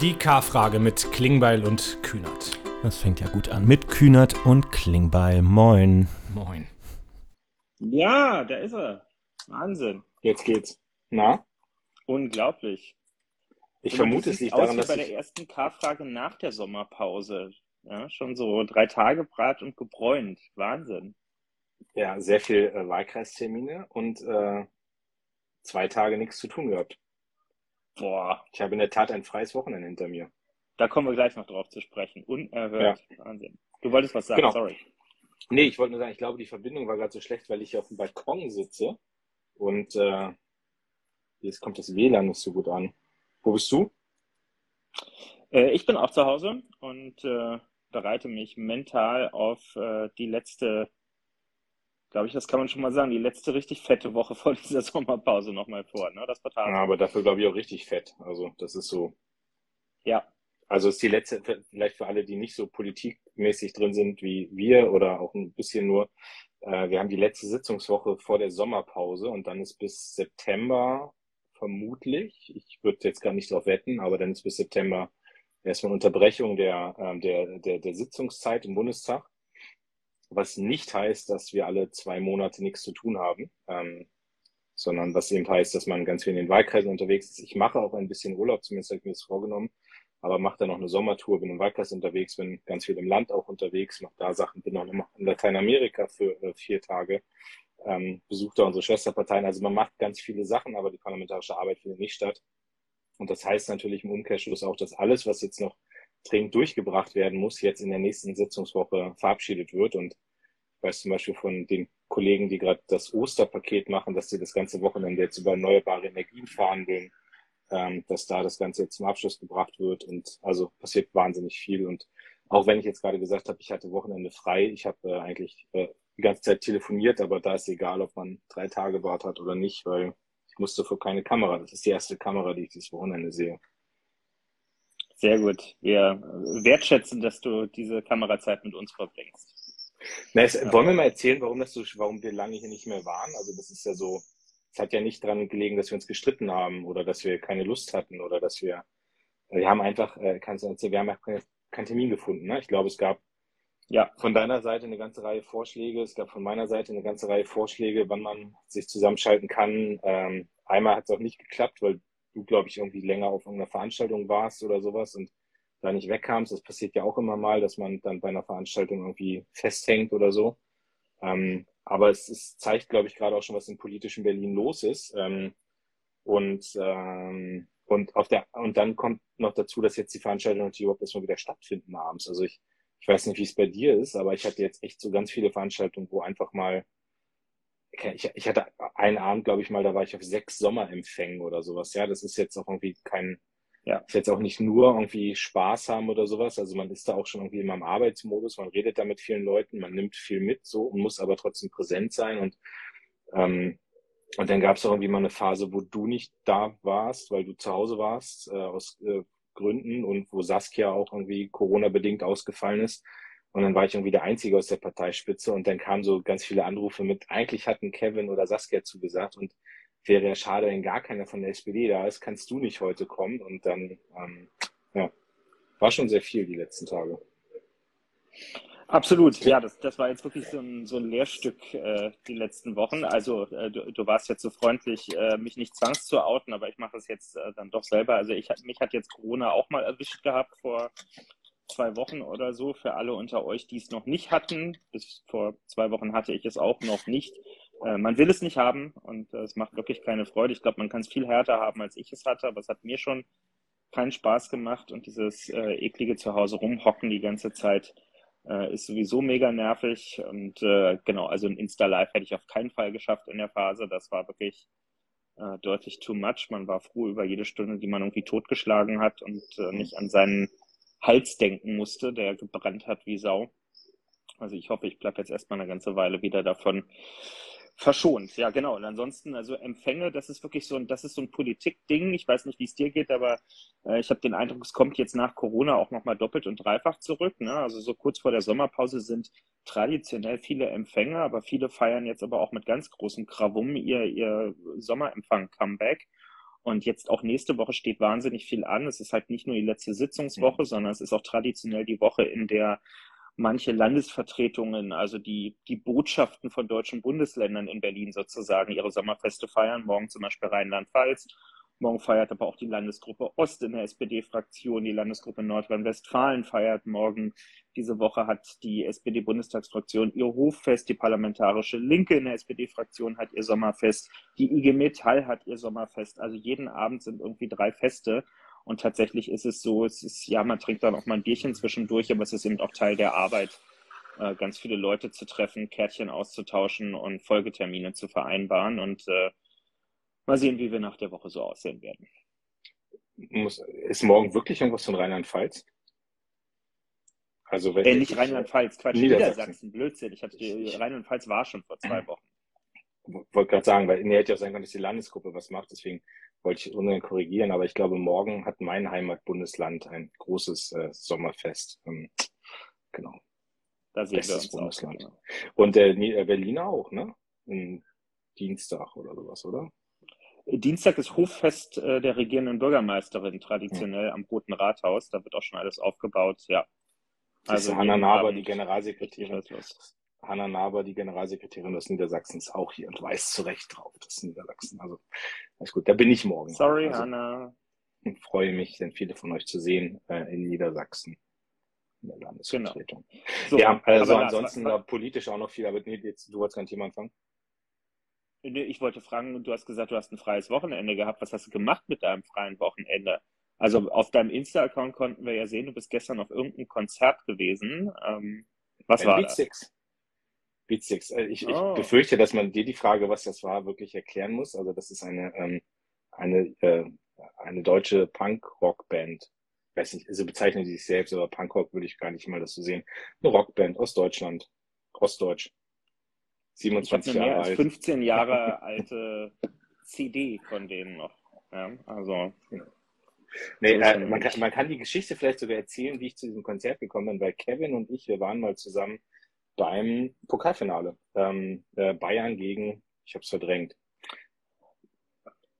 Die K-Frage mit Klingbeil und Kühnert. Das fängt ja gut an. Mit Kühnert und Klingbeil. Moin. Moin. Ja, da ist er. Wahnsinn. Jetzt geht's. Na? Unglaublich. Ich Und vermute, es liegt aus daran, dass bei der ich, ersten K-Frage nach der Sommerpause. Ja, schon so drei Tage brat und gebräunt. Wahnsinn. ja, sehr viel äh, Wahlkreistermine und äh, zwei Tage nichts zu tun gehabt. Boah, Ich habe in der Tat ein freies Wochenende hinter mir. da kommen wir gleich noch drauf zu sprechen. Unerhört. Wahnsinn. Du wolltest was sagen, Genau. sorry. Nee, ich wollte nur sagen, ich glaube, die Verbindung war gerade so schlecht, weil ich hier auf dem Balkon sitze und äh, jetzt kommt das WLAN nicht so gut an. Wo bist du? Äh, ich bin auch zu Hause und äh, bereite mich mental auf äh, die letzte, glaube ich, das kann man schon mal sagen, die letzte richtig fette Woche vor dieser Sommerpause nochmal vor, ne? Das Quartal. Ja, aber dafür glaube ich auch richtig fett. Also das ist so. Ja, Also ist die letzte, vielleicht für alle, die nicht so politikmäßig drin sind wie wir oder auch ein bisschen nur, äh, wir haben die letzte Sitzungswoche vor der Sommerpause und dann ist bis September vermutlich, ich würde jetzt gar nicht drauf wetten, aber dann ist bis September erstmal Unterbrechung der, ähm, der, der, der Sitzungszeit im Bundestag, was nicht heißt, dass wir alle zwei Monate nichts zu tun haben, ähm, sondern was eben heißt, dass man ganz viel in den Wahlkreisen unterwegs ist. Ich mache auch ein bisschen Urlaub, zumindest habe ich mir das vorgenommen, aber mache dann noch eine Sommertour, bin im Wahlkreis unterwegs, bin ganz viel im Land auch unterwegs, mache da Sachen, bin auch noch in Lateinamerika für äh, vier Tage, ähm, besuche da unsere Schwesterparteien. Also man macht ganz viele Sachen, aber die parlamentarische Arbeit findet nicht statt. Und das heißt natürlich im Umkehrschluss auch, dass alles, was jetzt noch dringend durchgebracht werden muss, jetzt in der nächsten Sitzungswoche verabschiedet wird. Und weiß zum Beispiel von den Kollegen, die gerade das Osterpaket machen, dass sie das ganze Wochenende jetzt über erneuerbare Energien verhandeln, ähm, dass da das Ganze jetzt zum Abschluss gebracht wird. Und also passiert wahnsinnig viel. Und auch wenn ich jetzt gerade gesagt habe, ich hatte Wochenende frei, ich habe äh, eigentlich äh, die ganze Zeit telefoniert, aber da ist egal, ob man drei Tage Bart hat oder nicht, weil ich musste vor keine Kamera. Das ist die erste Kamera, die ich dieses Wochenende sehe. sehr gut. Wir wertschätzen, dass du diese Kamerazeit mit uns verbringst. Na, es, Ja. Wollen wir mal erzählen, warum das so, warum wir lange hier nicht mehr waren? Also das ist ja so, es hat ja nicht dran gelegen, dass wir uns gestritten haben oder dass wir keine Lust hatten oder dass wir, wir haben einfach, äh, kannst du erzählen, wir haben einfach keinen Termin gefunden. Ne? Ich glaube, es gab Ja, von deiner Seite eine ganze Reihe Vorschläge, es gab von meiner Seite eine ganze Reihe Vorschläge, wann man sich zusammenschalten kann. Ähm, einmal hat es auch nicht geklappt, weil du, glaube ich, irgendwie länger auf irgendeiner Veranstaltung warst oder sowas und da nicht wegkamst. Das passiert ja auch immer mal, dass man dann bei einer Veranstaltung irgendwie festhängt oder so. Ähm, aber es, es zeigt, glaube ich, gerade auch schon, was im politischen Berlin los ist. Ähm, und ähm, und auf der und dann kommt noch dazu, dass jetzt die Veranstaltungen natürlich überhaupt erstmal wieder stattfinden abends. Also ich ich weiß nicht, wie es bei dir ist, aber ich hatte jetzt echt so ganz viele Veranstaltungen, wo einfach mal, ich, ich hatte einen Abend, glaube ich mal, da war ich auf sechs Sommerempfängen oder sowas. Ja, das ist jetzt auch irgendwie kein, Ja. ist jetzt auch nicht nur irgendwie Spaß haben oder sowas. Also man ist da auch schon irgendwie immer im Arbeitsmodus, man redet da mit vielen Leuten, man nimmt viel mit so und muss aber trotzdem präsent sein und ähm, und dann gab es auch irgendwie mal eine Phase, wo du nicht da warst, weil du zu Hause warst, äh, aus äh, Gründen und wo Saskia auch irgendwie Corona-bedingt ausgefallen ist. Und dann war ich irgendwie der Einzige aus der Parteispitze und dann kamen so ganz viele Anrufe mit, eigentlich hatten Kevin oder Saskia zugesagt und wäre ja schade, wenn gar keiner von der SPD da ist, kannst du nicht heute kommen. Und dann, ähm, ja, war schon sehr viel die letzten Tage. absolut. Ja, das, das war jetzt wirklich so ein, so ein Lehrstück äh, die letzten Wochen. Also äh, du, du warst jetzt so freundlich, äh, mich nicht zwangs zu outen, aber ich mache es jetzt äh, dann doch selber. Also ich mich hat jetzt Corona auch mal erwischt gehabt vor zwei Wochen oder so. Für alle unter euch, die es noch nicht hatten, bis vor zwei Wochen hatte ich es auch noch nicht. Äh, man will es nicht haben und äh, es macht wirklich keine Freude. Ich glaube, man kann es viel härter haben, als ich es hatte, aber es hat mir schon keinen Spaß gemacht und dieses äh, eklige Zuhause rumhocken die ganze Zeit äh, ist sowieso mega nervig und äh, genau, also ein Insta-Live hätte ich auf keinen Fall geschafft in der Phase. Das war wirklich deutlich too much. Man war froh über jede Stunde, die man irgendwie totgeschlagen hat und nicht an seinen Hals denken musste, der gebrannt hat wie Sau. Also ich hoffe, ich bleibe jetzt erstmal eine ganze Weile wieder davon verschont. Ja, genau. Und ansonsten, also Empfänge, das ist wirklich so ein, das ist so ein Politikding. Ich weiß nicht, wie es dir geht, aber äh, ich habe den Eindruck, es kommt jetzt nach Corona auch nochmal doppelt und dreifach zurück. Ne? Also so kurz vor der Sommerpause sind traditionell viele Empfänge, aber viele feiern jetzt aber auch mit ganz großem Krawum ihr, ihr Sommerempfang-Comeback. Und jetzt auch nächste Woche steht wahnsinnig viel an. Es ist halt nicht nur die letzte Sitzungswoche, mhm. sondern es ist auch traditionell die Woche, in der manche Landesvertretungen, also die, die Botschaften von deutschen Bundesländern in Berlin sozusagen ihre Sommerfeste feiern. Morgen zum Beispiel Rheinland-Pfalz. Morgen feiert aber auch die Landesgruppe Ost in der SPD-Fraktion. Die Landesgruppe Nordrhein-Westfalen feiert morgen. Diese Woche hat die SPD-Bundestagsfraktion ihr Hoffest. Die Parlamentarische Linke in der SPD-Fraktion hat ihr Sommerfest. Die IG Metall hat ihr Sommerfest. Also jeden Abend sind irgendwie drei Feste. Und tatsächlich ist es so, es ist, ja, man trinkt dann auch mal ein Bierchen zwischendurch, aber es ist eben auch Teil der Arbeit, äh, ganz viele Leute zu treffen, Kärtchen auszutauschen und Folgetermine zu vereinbaren. Und äh, mal sehen, wie wir nach der Woche so aussehen werden. Muss, ist morgen wirklich irgendwas von Rheinland-Pfalz? Also wenn äh, nicht Rheinland-Pfalz, Quatsch, Niedersachsen. Niedersachsen, Blödsinn. Ich habe Rheinland-Pfalz war schon vor zwei Wochen. Wollte gerade sagen, weil nee, hätte ja auch sein können, dass die Landesgruppe was macht, deswegen wollte ich ungern korrigieren, aber ich glaube, morgen hat mein Heimatbundesland ein großes äh, Sommerfest. Ähm, genau. Da sehen Bestes Bundesland. Auch, genau. Und äh, äh, Berlin auch, ne? Ein Dienstag oder sowas, oder? Dienstag ist Hoffest äh, der regierenden Bürgermeisterin traditionell ja. am Roten Rathaus. Da wird auch schon alles aufgebaut, ja. Also Hanna Naber, die Generalsekretärin. Hanna Naber, die Generalsekretärin des Niedersachsens, auch hier und weiß zu Recht drauf, das Niedersachsen. Also, alles gut, da bin ich morgen. Sorry, also, Hanna. Freue mich, denn viele von euch zu sehen äh, in Niedersachsen. In der Landesvertretung. Genau. So, ja, also ansonsten da politisch auch noch viel, aber nee, jetzt, du wolltest kein Thema anfangen. Ich wollte fragen, du hast gesagt, du hast ein freies Wochenende gehabt. Was hast du gemacht mit deinem freien Wochenende? Also auf deinem Insta-Account konnten wir ja sehen, du bist gestern auf irgendeinem Konzert gewesen. Ähm, was Ein war Beat das? Six. Beatsticks. Äh, ich, oh. ich befürchte, dass man dir die Frage, was das war, wirklich erklären muss. Also das ist eine, ähm, eine, äh, eine deutsche Punk-Rock-Band. Weiß nicht, also bezeichnen die sich selbst, aber Punk-Rock würde ich gar nicht mal das so sehen. Eine Rockband aus Deutschland, Ostdeutsch. 27 Jahre alt. 15 Jahre alte CD von denen noch. Ja, also. Nee, äh, man, kann, man kann die Geschichte vielleicht sogar erzählen, wie ich zu diesem Konzert gekommen bin, weil Kevin und ich, wir waren mal zusammen beim Pokalfinale. Ähm, äh, Bayern gegen, ich habe es verdrängt.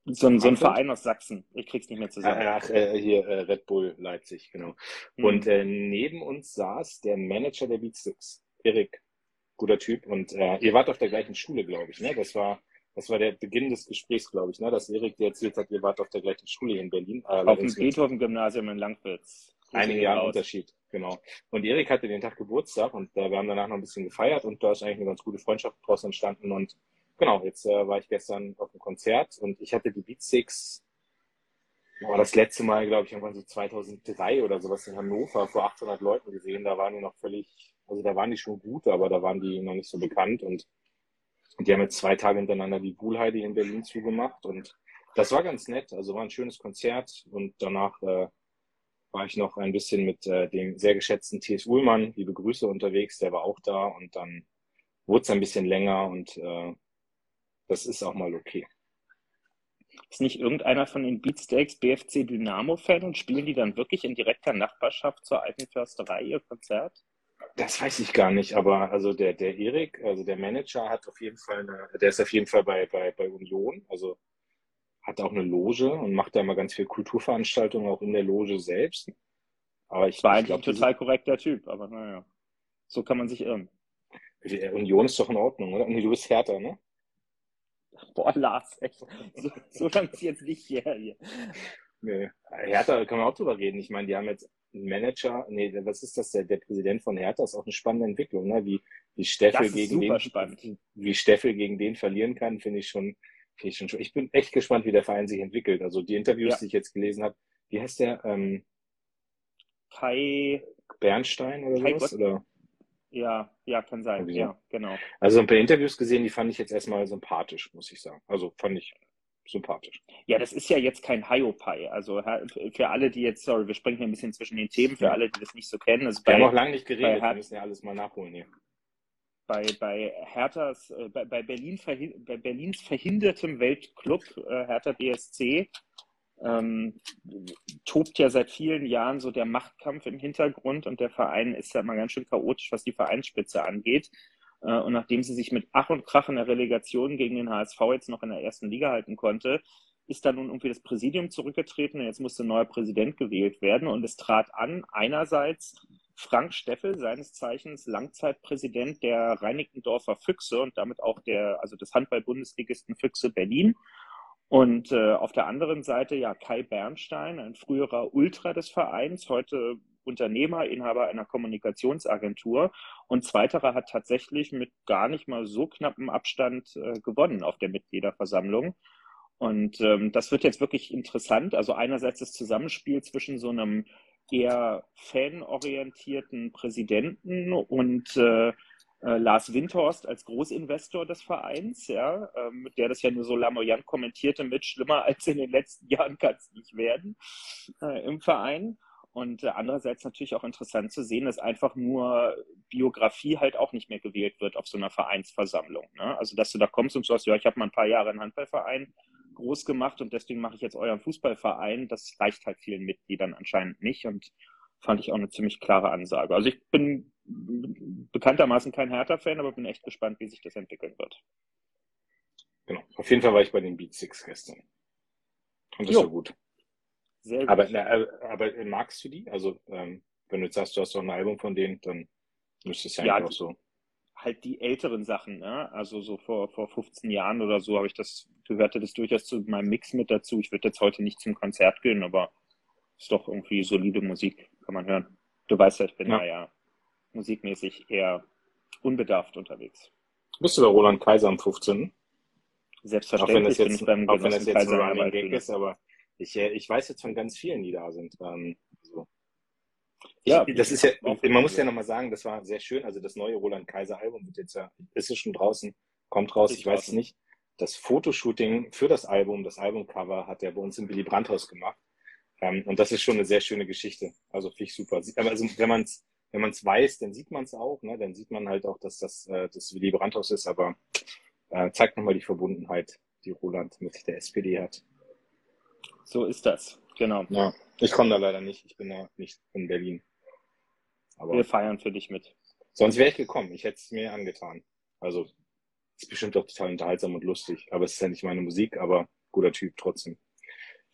So ein, so ein Verein aus Sachsen. Ich krieg's nicht mehr zusammen. Ach, äh, hier äh, Red Bull Leipzig, genau. Mhm. Und äh, neben uns saß der Manager der Beatsticks, Erik. Guter Typ. Und äh, ihr wart auf der gleichen Schule, glaube ich. Ne? Das war das war der Beginn des Gesprächs, glaube ich, ne? dass Erik dir erzählt hat, ihr wart auf der gleichen Schule in Berlin. Auf dem Beethoven-Gymnasium in Langwitz. Einige Jahre Unterschied, genau. Und Erik hatte den Tag Geburtstag und äh, wir haben danach noch ein bisschen gefeiert und da ist eigentlich eine ganz gute Freundschaft draus entstanden. Und genau, jetzt äh, war ich gestern auf einem Konzert und ich hatte die Beatsticks war das letzte Mal, glaube ich, irgendwann so 2003 oder sowas in Hannover vor 800 Leuten gesehen. Da waren die noch völlig, also da waren die schon gut, aber da waren die noch nicht so bekannt und die haben jetzt zwei Tage hintereinander die Buhlheide in Berlin zugemacht und das war ganz nett. Also war ein schönes Konzert und danach äh, war ich noch ein bisschen mit äh, dem sehr geschätzten T.S. Ullmann, liebe Grüße unterwegs, der war auch da und dann wurde es ein bisschen länger und äh, das ist auch mal okay. Ist nicht irgendeiner von den Beatsteaks BFC Dynamo-Fan und spielen die dann wirklich in direkter Nachbarschaft zur alten Försterei ihr Konzert? Das weiß ich gar nicht, aber also der, der Erik, also der Manager hat auf jeden Fall eine, der ist auf jeden Fall bei, bei, bei Union, also hat auch eine Loge und macht da immer ganz viel Kulturveranstaltungen auch in der Loge selbst. Aber ich war eigentlich glaub, ein total korrekter Typ, aber naja, so kann man sich irren. Union ist doch in Ordnung, oder? Nee, du bist härter, ne? Boah, Lars, echt. So, so lange ist jetzt nicht her hier. Nee. Hertha kann man auch drüber reden. Ich meine, die haben jetzt einen Manager, nee, was ist das? Der, der Präsident von Hertha ist auch eine spannende Entwicklung, ne? Wie, wie Steffel gegen den, spannend. wie Steffel gegen den verlieren kann, finde ich schon, ich schon, ich bin echt gespannt, wie der Verein sich entwickelt. Also die Interviews, ja. die ich jetzt gelesen habe, wie heißt der? Ähm, Kai Bernstein oder Kai sowas? Oder? Ja, ja, kann sein. Ja, genau. Also ein paar Interviews gesehen, die fand ich jetzt erstmal sympathisch, muss ich sagen. Also fand ich sympathisch. Ja, das ist ja jetzt kein Hiopai. Also für alle, die jetzt, sorry, wir springen hier ein bisschen zwischen den Themen, für alle, die das nicht so kennen. Also wir haben auch lange nicht geredet, wir müssen ja alles mal nachholen hier. Bei, bei Herthas, äh, bei, bei, Berlin, bei Berlins verhindertem Weltclub äh, Hertha BSC ähm, tobt ja seit vielen Jahren so der Machtkampf im Hintergrund und der Verein ist ja mal ganz schön chaotisch, was die Vereinsspitze angeht. Äh, und nachdem sie sich mit Ach und Krach in der Relegation gegen den HSV jetzt noch in der ersten Liga halten konnte, ist dann nun irgendwie das Präsidium zurückgetreten und jetzt musste ein neuer Präsident gewählt werden. Und es trat an, einerseits Frank Steffel, seines Zeichens Langzeitpräsident der Reinickendorfer Füchse und damit auch der, also des Handball-Bundesligisten Füchse Berlin. Und äh, auf der anderen Seite ja Kai Bernstein, ein früherer Ultra des Vereins, heute Unternehmer, Inhaber einer Kommunikationsagentur. Und zweiterer hat tatsächlich mit gar nicht mal so knappem Abstand äh, gewonnen auf der Mitgliederversammlung. Und ähm, das wird jetzt wirklich interessant. Also einerseits das Zusammenspiel zwischen so einem eher fanorientierten Präsidenten und äh, äh, Lars Windhorst als Großinvestor des Vereins, ja, ähm, der das ja nur so lamoyant kommentierte mit schlimmer als in den letzten Jahren kann es nicht werden äh, im Verein. Und äh, andererseits natürlich auch interessant zu sehen, dass einfach nur Biografie halt auch nicht mehr gewählt wird auf so einer Vereinsversammlung. Ne? Also dass du da kommst und sagst, ja, ich habe mal ein paar Jahre einen Handballverein groß gemacht und deswegen mache ich jetzt euren Fußballverein. Das reicht halt vielen Mitgliedern anscheinend nicht und fand ich auch eine ziemlich klare Ansage. Also ich bin bekanntermaßen kein Hertha-Fan, aber bin echt gespannt, wie sich das entwickeln wird. Genau. Auf jeden Fall war ich bei den Beat Six gestern. Und das jo. war gut. Sehr gut. Aber, na, aber äh, magst du die? Also, ähm, wenn du jetzt sagst, du hast doch ein Album von denen, dann müsste es ja, ja auch so halt die älteren Sachen, ne? Also so vor, vor 15 Jahren oder so habe ich das, gehörte das durchaus zu meinem Mix mit dazu. Ich würde jetzt heute nicht zum Konzert gehen, aber ist doch irgendwie solide Musik, kann man hören. Du weißt ja, ich bin ja, da ja musikmäßig eher unbedarft unterwegs. Bist du bei Roland Kaiser am 15.? Selbstverständlich auch wenn das jetzt, bin ich beim auch wenn das jetzt Kaiser ein Running Gag ist, aber ich, äh, ich weiß jetzt von ganz vielen, die da sind. Ähm. Ja, das ist ja, man muss ja nochmal sagen, das war sehr schön. Also das neue Roland Kaiser Album wird jetzt ja, ist es schon draußen, kommt raus, ich weiß es nicht. Das Fotoshooting für das Album, das Albumcover hat er bei uns im Billy Brandt Haus gemacht. Ähm, und das ist schon eine sehr schöne Geschichte. Also finde ich super. Also wenn man es wenn man es weiß, dann sieht man es auch. Ne? Dann sieht man halt auch, dass das äh, das Willy Brandt Haus ist. Aber äh, zeigt nochmal die Verbundenheit, die Roland mit der SPD hat. So ist das, genau. Ja, ich komme da leider nicht. Ich bin da nicht in Berlin. Aber Wir feiern für dich mit. Sonst wäre ich gekommen. Ich hätte es mir angetan. Also, ist bestimmt auch total unterhaltsam und lustig. Aber es ist ja nicht meine Musik, aber guter Typ trotzdem.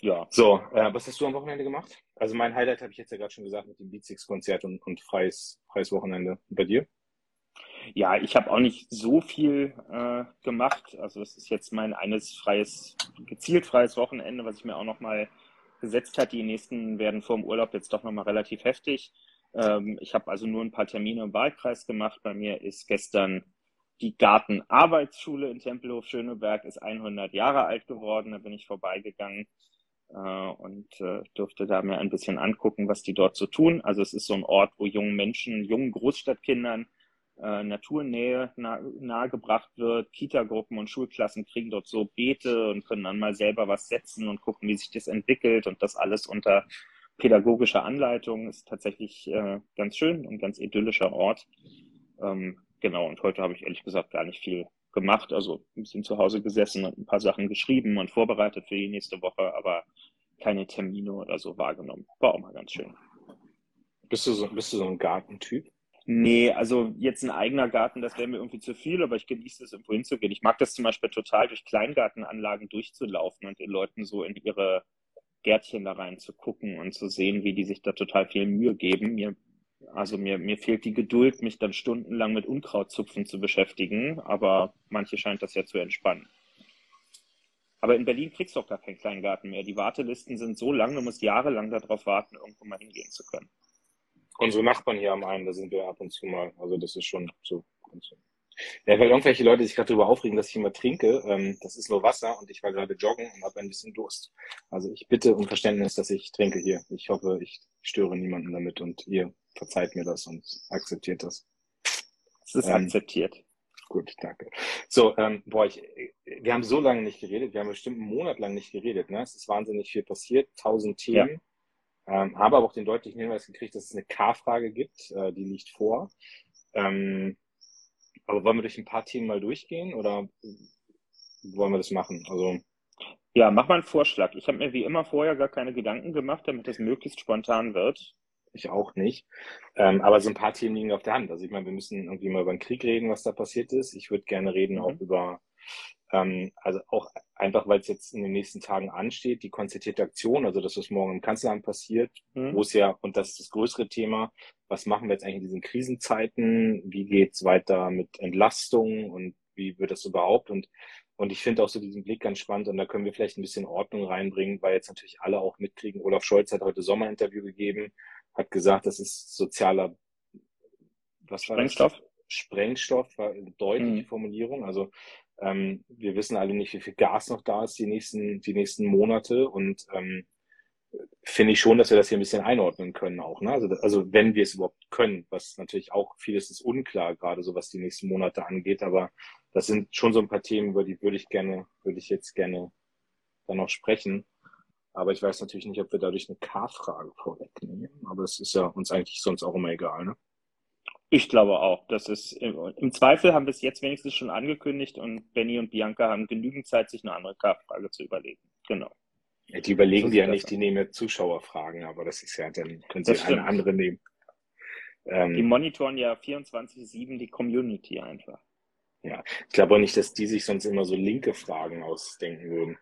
Ja. So, äh, was hast du am Wochenende gemacht? Also mein Highlight habe ich jetzt ja gerade schon gesagt mit dem Beatsix-Konzert und, und freies, freies Wochenende. Und bei dir? Ja, ich habe auch nicht so viel äh, gemacht. Also es ist jetzt mein eines freies, gezielt freies Wochenende, was ich mir auch nochmal gesetzt hat. Die nächsten werden vor dem Urlaub jetzt doch nochmal relativ heftig. Ähm, ich habe also nur ein paar Termine im Wahlkreis gemacht. Bei mir ist gestern die Gartenarbeitsschule in Tempelhof Schöneberg ist 100 Jahre alt geworden. Da bin ich vorbeigegangen äh, und äh, durfte da mir ein bisschen angucken, was die dort so tun. Also es ist so ein Ort, wo jungen Menschen, jungen Großstadtkindern äh, Naturnähe nah, nahegebracht wird. Kitagruppen und Schulklassen kriegen dort so Beete und können dann mal selber was setzen und gucken, wie sich das entwickelt und das alles unter pädagogischer Anleitung ist tatsächlich äh, ganz schön und ganz idyllischer Ort. Ähm, genau, und heute habe ich ehrlich gesagt gar nicht viel gemacht. Also ein bisschen zu Hause gesessen und ein paar Sachen geschrieben und vorbereitet für die nächste Woche, aber keine Termine oder so wahrgenommen. War auch mal ganz schön. Bist du so, bist du so ein Gartentyp? Nee, also jetzt ein eigener Garten, das wäre mir irgendwie zu viel, aber ich genieße es, irgendwo hinzugehen. Ich mag das zum Beispiel total, durch Kleingartenanlagen durchzulaufen und den Leuten so in ihre Gärtchen da rein zu gucken und zu sehen, wie die sich da total viel Mühe geben. Mir, also mir, mir fehlt die Geduld, mich dann stundenlang mit Unkrautzupfen zu beschäftigen, aber manche scheint das ja zu entspannen. Aber in Berlin kriegst du auch gar keinen Kleingarten mehr. Die Wartelisten sind so lang, du musst jahrelang darauf warten, irgendwo mal hingehen zu können. Unsere Nachbarn hier am einen, da sind wir ab und zu mal. Also das ist schon so. Ja, weil irgendwelche Leute sich gerade darüber aufregen, dass ich immer trinke. Ähm, das ist nur Wasser und ich war gerade joggen und habe ein bisschen Durst. Also ich bitte um Verständnis, dass ich trinke hier. Ich hoffe, ich störe niemanden damit und ihr verzeiht mir das und akzeptiert das. Es ist ähm, akzeptiert. Gut, danke. So, ähm, boah, ich, wir haben so lange nicht geredet. Wir haben bestimmt einen Monat lang nicht geredet. Ne? Es ist wahnsinnig viel passiert, tausend Themen. Ja. Ähm, habe aber auch den deutlichen Hinweis gekriegt, dass es eine K-Frage gibt. Äh, die liegt vor. Ähm, aber wollen wir durch ein paar Themen mal durchgehen oder wollen wir das machen? Also ja, mach mal einen Vorschlag. Ich habe mir wie immer vorher gar keine Gedanken gemacht, damit es möglichst spontan wird. Ich auch nicht. Ähm, aber so ein paar Themen liegen auf der Hand. Also ich meine, wir müssen irgendwie mal über den Krieg reden, was da passiert ist. Ich würde gerne reden mhm. auch über Ähm, also auch einfach, weil es jetzt in den nächsten Tagen ansteht, die konzertierte Aktion, also das, was morgen im Kanzleramt passiert, mhm. wo es ja, und das ist das größere Thema, was machen wir jetzt eigentlich in diesen Krisenzeiten? Wie geht's weiter mit Entlastung und wie wird das überhaupt? Und, und ich finde auch so diesen Blick ganz spannend und da können wir vielleicht ein bisschen Ordnung reinbringen, weil jetzt natürlich alle auch mitkriegen. Olaf Scholz hat heute Sommerinterview gegeben, hat gesagt, das ist sozialer was war Sprengstoff? Das? Sprengstoff war eine deutliche mhm. Formulierung. Also ähm, wir wissen alle nicht, wie viel Gas noch da ist die nächsten, die nächsten Monate und ähm, finde ich schon, dass wir das hier ein bisschen einordnen können auch. Ne? Also, also wenn wir es überhaupt können, was natürlich auch vieles ist unklar, gerade so was die nächsten Monate angeht, aber das sind schon so ein paar Themen, über die würde ich gerne, würde ich jetzt gerne dann noch sprechen. Aber ich weiß natürlich nicht, ob wir dadurch eine K-Frage vorwegnehmen. Aber es ist ja uns eigentlich sonst auch immer egal, ne? Ich glaube auch. Das ist im Zweifel haben wir es jetzt wenigstens schon angekündigt und Benny und Bianca haben genügend Zeit, sich eine andere K-Frage zu überlegen. Genau. Ja, die überlegen so die ja nicht, die nehmen ja Zuschauerfragen, aber das ist ja, dann können sie eine andere nehmen. Ähm, die monitoren ja 24-7 die Community einfach. Ja, ich glaube auch nicht, dass die sich sonst immer so linke Fragen ausdenken würden.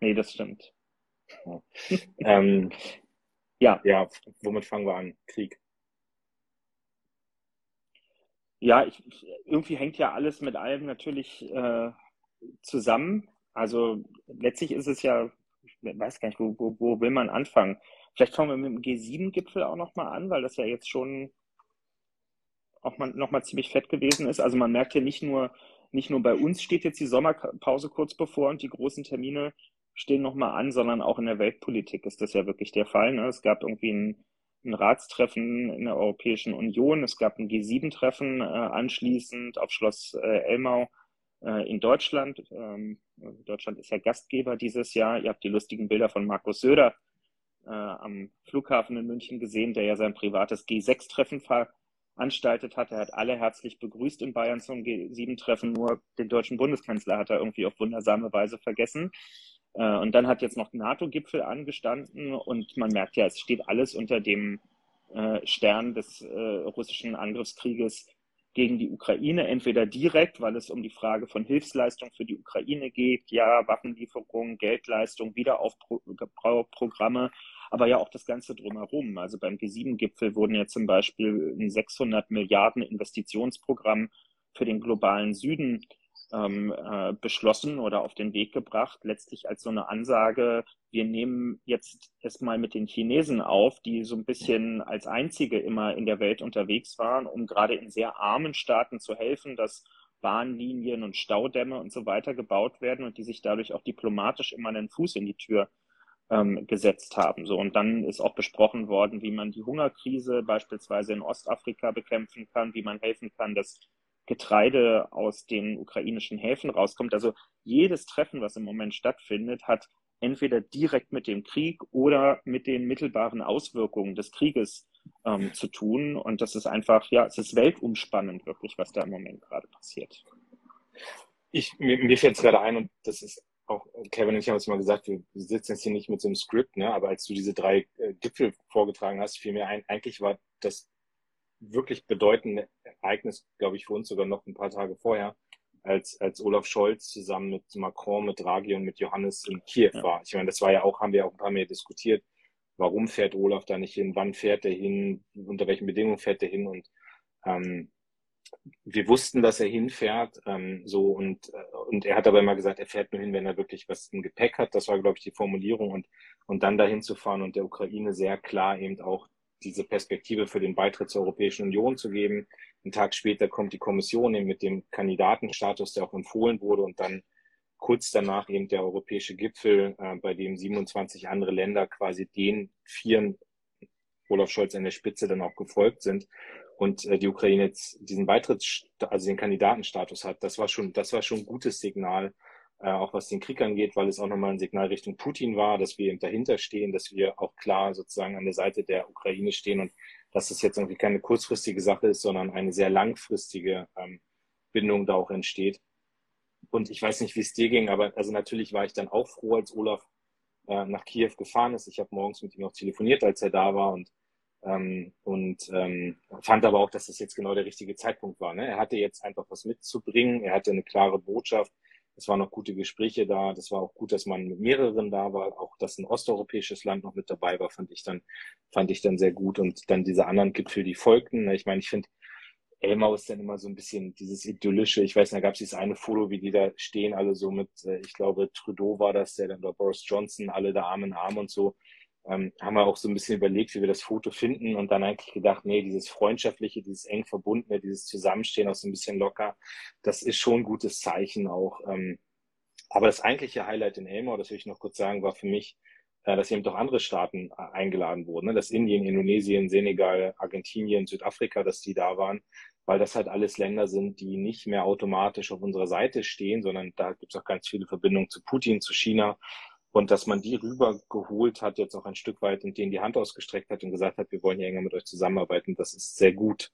Nee, das stimmt. Ja. ähm, ja. ja, womit fangen wir an? Krieg. Ja, ich, irgendwie hängt ja alles mit allem natürlich äh, zusammen. Also letztlich ist es ja, ich weiß gar nicht, wo, wo, wo will man anfangen? Vielleicht fangen wir mit dem G7-Gipfel auch nochmal an, weil das ja jetzt schon auch mal, nochmal ziemlich fett gewesen ist. Also man merkt ja nicht nur, nicht nur bei uns steht jetzt die Sommerpause kurz bevor und die großen Termine stehen nochmal an, sondern auch in der Weltpolitik ist das ja wirklich der Fall. Ne? Es gab irgendwie ein ein Ratstreffen in der Europäischen Union. Es gab ein G7-Treffen äh, anschließend auf Schloss äh, Elmau äh, in Deutschland. Ähm, Deutschland ist ja Gastgeber dieses Jahr. Ihr habt die lustigen Bilder von Markus Söder äh, am Flughafen in München gesehen, der ja sein privates G6-Treffen veranstaltet hat. Er hat alle herzlich begrüßt in Bayern zum G7-Treffen, nur den deutschen Bundeskanzler hat er irgendwie auf wundersame Weise vergessen. Äh, und dann hat jetzt noch NATO-Gipfel angestanden und man merkt ja, es steht alles unter dem äh, Stern des äh, russischen Angriffskrieges gegen die Ukraine, entweder direkt, weil es um die Frage von Hilfsleistung für die Ukraine geht, ja, Waffenlieferungen, Geldleistung, Wiederaufbauprogramme, aber ja auch das Ganze drumherum. Also beim G7-Gipfel wurden ja zum Beispiel ein 600 Milliarden Investitionsprogramm für den globalen Süden ähm, äh, beschlossen oder auf den Weg gebracht, letztlich als so eine Ansage, wir nehmen jetzt erstmal mit den Chinesen auf, die so ein bisschen als einzige immer in der Welt unterwegs waren, um gerade in sehr armen Staaten zu helfen, dass Bahnlinien und Staudämme und so weiter gebaut werden und die sich dadurch auch diplomatisch immer einen Fuß in die Tür ähm, gesetzt haben. So und dann ist auch besprochen worden, wie man die Hungerkrise beispielsweise in Ostafrika bekämpfen kann, wie man helfen kann, dass Getreide aus den ukrainischen Häfen rauskommt. Also jedes Treffen, was im Moment stattfindet, hat entweder direkt mit dem Krieg oder mit den mittelbaren Auswirkungen des Krieges ähm, zu tun. Und das ist einfach, ja, es ist weltumspannend wirklich, was da im Moment gerade passiert. Ich, mir, mir fällt es gerade ein, und das ist auch, Kevin und ich haben es mal gesagt, wir sitzen jetzt hier nicht mit so einem Skript, ne? aber als du diese drei äh, Gipfel vorgetragen hast, fiel mir ein, eigentlich war das wirklich bedeutende Ereignis, glaube ich, für uns sogar noch ein paar Tage vorher, als, als Olaf Scholz zusammen mit Macron, mit Draghi und mit Johannes in Kiew ja. war. Ich meine, das war ja auch, haben wir auch ein paar mehr diskutiert. Warum fährt Olaf da nicht hin? Wann fährt er hin? Unter welchen Bedingungen fährt er hin? Und ähm, wir wussten, dass er hinfährt, ähm, so und äh, und er hat aber immer gesagt, er fährt nur hin, wenn er wirklich was im Gepäck hat. Das war, glaube ich, die Formulierung und und dann dahin zu fahren und der Ukraine sehr klar eben auch diese Perspektive für den Beitritt zur Europäischen Union zu geben. Einen Tag später kommt die Kommission eben mit dem Kandidatenstatus, der auch empfohlen wurde und dann kurz danach eben der europäische Gipfel, äh, bei dem 27 andere Länder quasi den vieren Olaf Scholz an der Spitze dann auch gefolgt sind und äh, die Ukraine jetzt diesen Beitritts, also den Kandidatenstatus hat. Das war schon, das war schon ein gutes Signal auch was den Krieg angeht, weil es auch nochmal ein Signal Richtung Putin war, dass wir eben dahinter stehen, dass wir auch klar sozusagen an der Seite der Ukraine stehen und dass es jetzt irgendwie keine kurzfristige Sache ist, sondern eine sehr langfristige ähm, Bindung da auch entsteht. Und ich weiß nicht, wie es dir ging, aber also natürlich war ich dann auch froh, als Olaf äh, nach Kiew gefahren ist. Ich habe morgens mit ihm noch telefoniert, als er da war und ähm, und ähm, fand aber auch, dass das jetzt genau der richtige Zeitpunkt war. Ne? Er hatte jetzt einfach was mitzubringen, er hatte eine klare Botschaft, Es waren noch gute Gespräche da. Das war auch gut, dass man mit mehreren da war. Auch, dass ein osteuropäisches Land noch mit dabei war, fand ich dann, fand ich dann sehr gut. Und dann diese anderen Gipfel, die folgten. Ich meine, ich finde, Elmau ist dann immer so ein bisschen dieses idyllische. Ich weiß, da gab es dieses eine Foto, wie die da stehen, alle so mit, äh, ich glaube, Trudeau war das, der dann oder Boris Johnson, alle da Arm in Arm und so. Ähm, haben wir auch so ein bisschen überlegt, wie wir das Foto finden und dann eigentlich gedacht, nee, dieses freundschaftliche, dieses eng verbundene, dieses Zusammenstehen auch so ein bisschen locker, das ist schon ein gutes Zeichen auch. Ähm, aber das eigentliche Highlight in Elmau, das will ich noch kurz sagen, war für mich, äh, dass eben doch andere Staaten äh, eingeladen wurden, ne? dass Indien, Indonesien, Senegal, Argentinien, Südafrika, dass die da waren weil das halt alles Länder sind, die nicht mehr automatisch auf unserer Seite stehen, sondern da gibt es auch ganz viele Verbindungen zu Putin, zu China. Und dass man die rübergeholt hat, jetzt auch ein Stück weit und denen die Hand ausgestreckt hat und gesagt hat, wir wollen hier enger mit euch zusammenarbeiten, das ist sehr gut.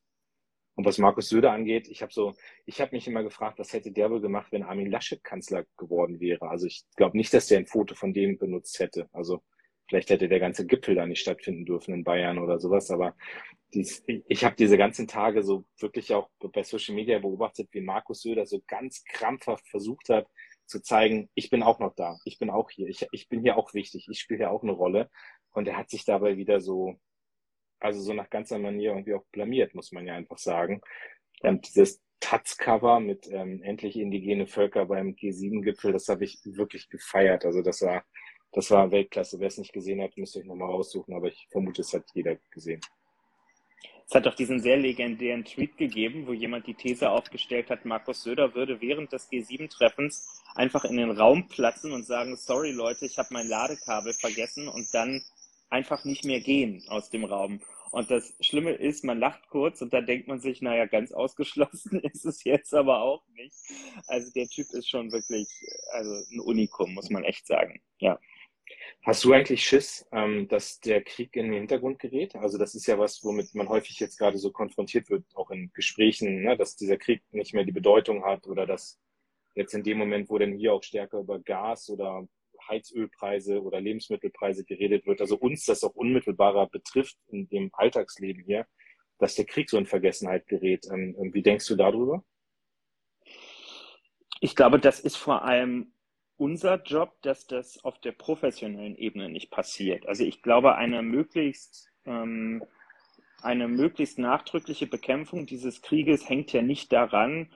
Und was Markus Söder angeht, ich habe so, ich habe mich immer gefragt, was hätte der wohl gemacht, wenn Armin Laschet Kanzler geworden wäre. Also ich glaube nicht, dass der ein Foto von dem benutzt hätte. Also Vielleicht hätte der ganze Gipfel da nicht stattfinden dürfen in Bayern oder sowas. Aber dies, ich habe diese ganzen Tage so wirklich auch bei Social Media beobachtet, wie Markus Söder so ganz krampfhaft versucht hat, zu zeigen, ich bin auch noch da, ich bin auch hier, ich, ich bin hier auch wichtig, ich spiele hier auch eine Rolle. Und er hat sich dabei wieder so, also so nach ganzer Manier irgendwie auch blamiert, muss man ja einfach sagen. Und dieses Taz-Cover mit ähm, endlich indigene Völker beim G7-Gipfel, das habe ich wirklich gefeiert. Also das war das war Weltklasse. Wer es nicht gesehen hat, müsst ihr euch nochmal raussuchen, aber ich vermute, es hat jeder gesehen. Es hat doch diesen sehr legendären Tweet gegeben, wo jemand die These aufgestellt hat, Markus Söder würde während des G7-Treffens einfach in den Raum platzen und sagen, sorry Leute, ich habe mein Ladekabel vergessen und dann einfach nicht mehr gehen aus dem Raum. Und das Schlimme ist, man lacht kurz und dann denkt man sich, naja, ganz ausgeschlossen ist es jetzt aber auch nicht. Also der Typ ist schon wirklich, also ein Unikum, muss man echt sagen. Ja. Hast du eigentlich Schiss, ähm, dass der Krieg in den Hintergrund gerät? Also das ist ja was, womit man häufig jetzt gerade so konfrontiert wird, auch in Gesprächen, ne, dass dieser Krieg nicht mehr die Bedeutung hat oder dass jetzt in dem Moment, wo denn hier auch stärker über Gas oder Heizölpreise oder Lebensmittelpreise geredet wird, also uns das auch unmittelbarer betrifft in dem Alltagsleben hier, dass der Krieg so in Vergessenheit gerät. Ähm, wie denkst du darüber? Ich glaube, das ist vor allem unser Job, dass das auf der professionellen Ebene nicht passiert. Also ich glaube, eine möglichst ähm, eine möglichst nachdrückliche Bekämpfung dieses Krieges hängt ja nicht daran,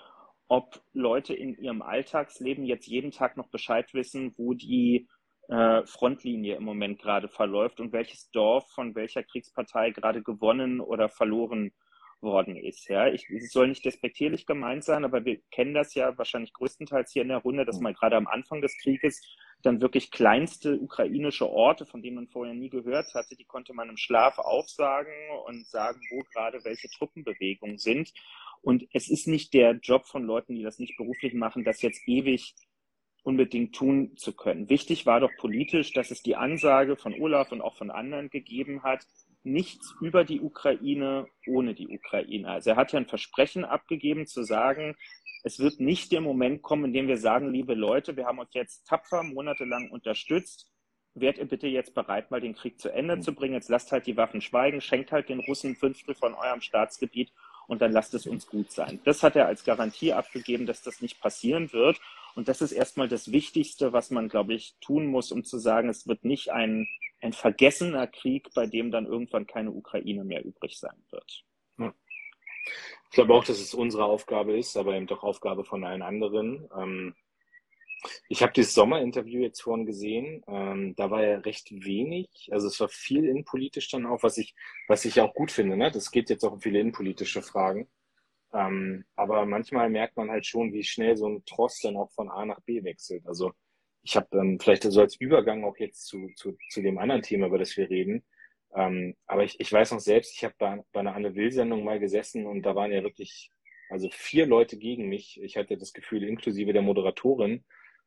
ob Leute in ihrem Alltagsleben jetzt jeden Tag noch Bescheid wissen, wo die äh, Frontlinie im Moment gerade verläuft und welches Dorf von welcher Kriegspartei gerade gewonnen oder verloren worden ist. Ja, ich, es soll nicht despektierlich gemeint sein, aber wir kennen das ja wahrscheinlich größtenteils hier in der Runde, dass man gerade am Anfang des Krieges dann wirklich kleinste ukrainische Orte, von denen man vorher nie gehört hatte, die konnte man im Schlaf aufsagen und sagen, wo gerade welche Truppenbewegungen sind. Und es ist nicht der Job von Leuten, die das nicht beruflich machen, das jetzt ewig unbedingt tun zu können. Wichtig war doch politisch, dass es die Ansage von Olaf und auch von anderen gegeben hat, nichts über die Ukraine ohne die Ukraine. Also er hat ja ein Versprechen abgegeben zu sagen, es wird nicht der Moment kommen, in dem wir sagen, liebe Leute, wir haben uns jetzt tapfer monatelang unterstützt. Wärt ihr bitte jetzt bereit, mal den Krieg zu Ende zu bringen? Jetzt lasst halt die Waffen schweigen, schenkt halt den Russen ein Fünftel von eurem Staatsgebiet und dann lasst es uns gut sein. Das hat er als Garantie abgegeben, dass das nicht passieren wird. Und das ist erstmal das Wichtigste, was man, glaube ich, tun muss, um zu sagen, es wird nicht ein ein vergessener Krieg, bei dem dann irgendwann keine Ukraine mehr übrig sein wird. Ich glaube auch, dass es unsere Aufgabe ist, aber eben doch Aufgabe von allen anderen. Ähm, ich habe dieses Sommerinterview jetzt vorhin gesehen. Ähm, da war ja recht wenig. Also es war viel innenpolitisch dann auch, was ich, was ich auch gut finde. Ne? Das geht jetzt auch um viele innenpolitische Fragen. Ähm, aber manchmal merkt man halt schon, wie schnell so ein Tross dann auch von A nach B wechselt. Also ich habe ähm, vielleicht so als Übergang auch jetzt zu, zu, zu dem anderen Thema, über das wir reden. Ähm, aber ich, ich weiß noch selbst, ich habe bei, bei einer Anne Will-Sendung mal gesessen und da waren ja wirklich also vier Leute gegen mich. Ich hatte das Gefühl, inklusive der Moderatorin,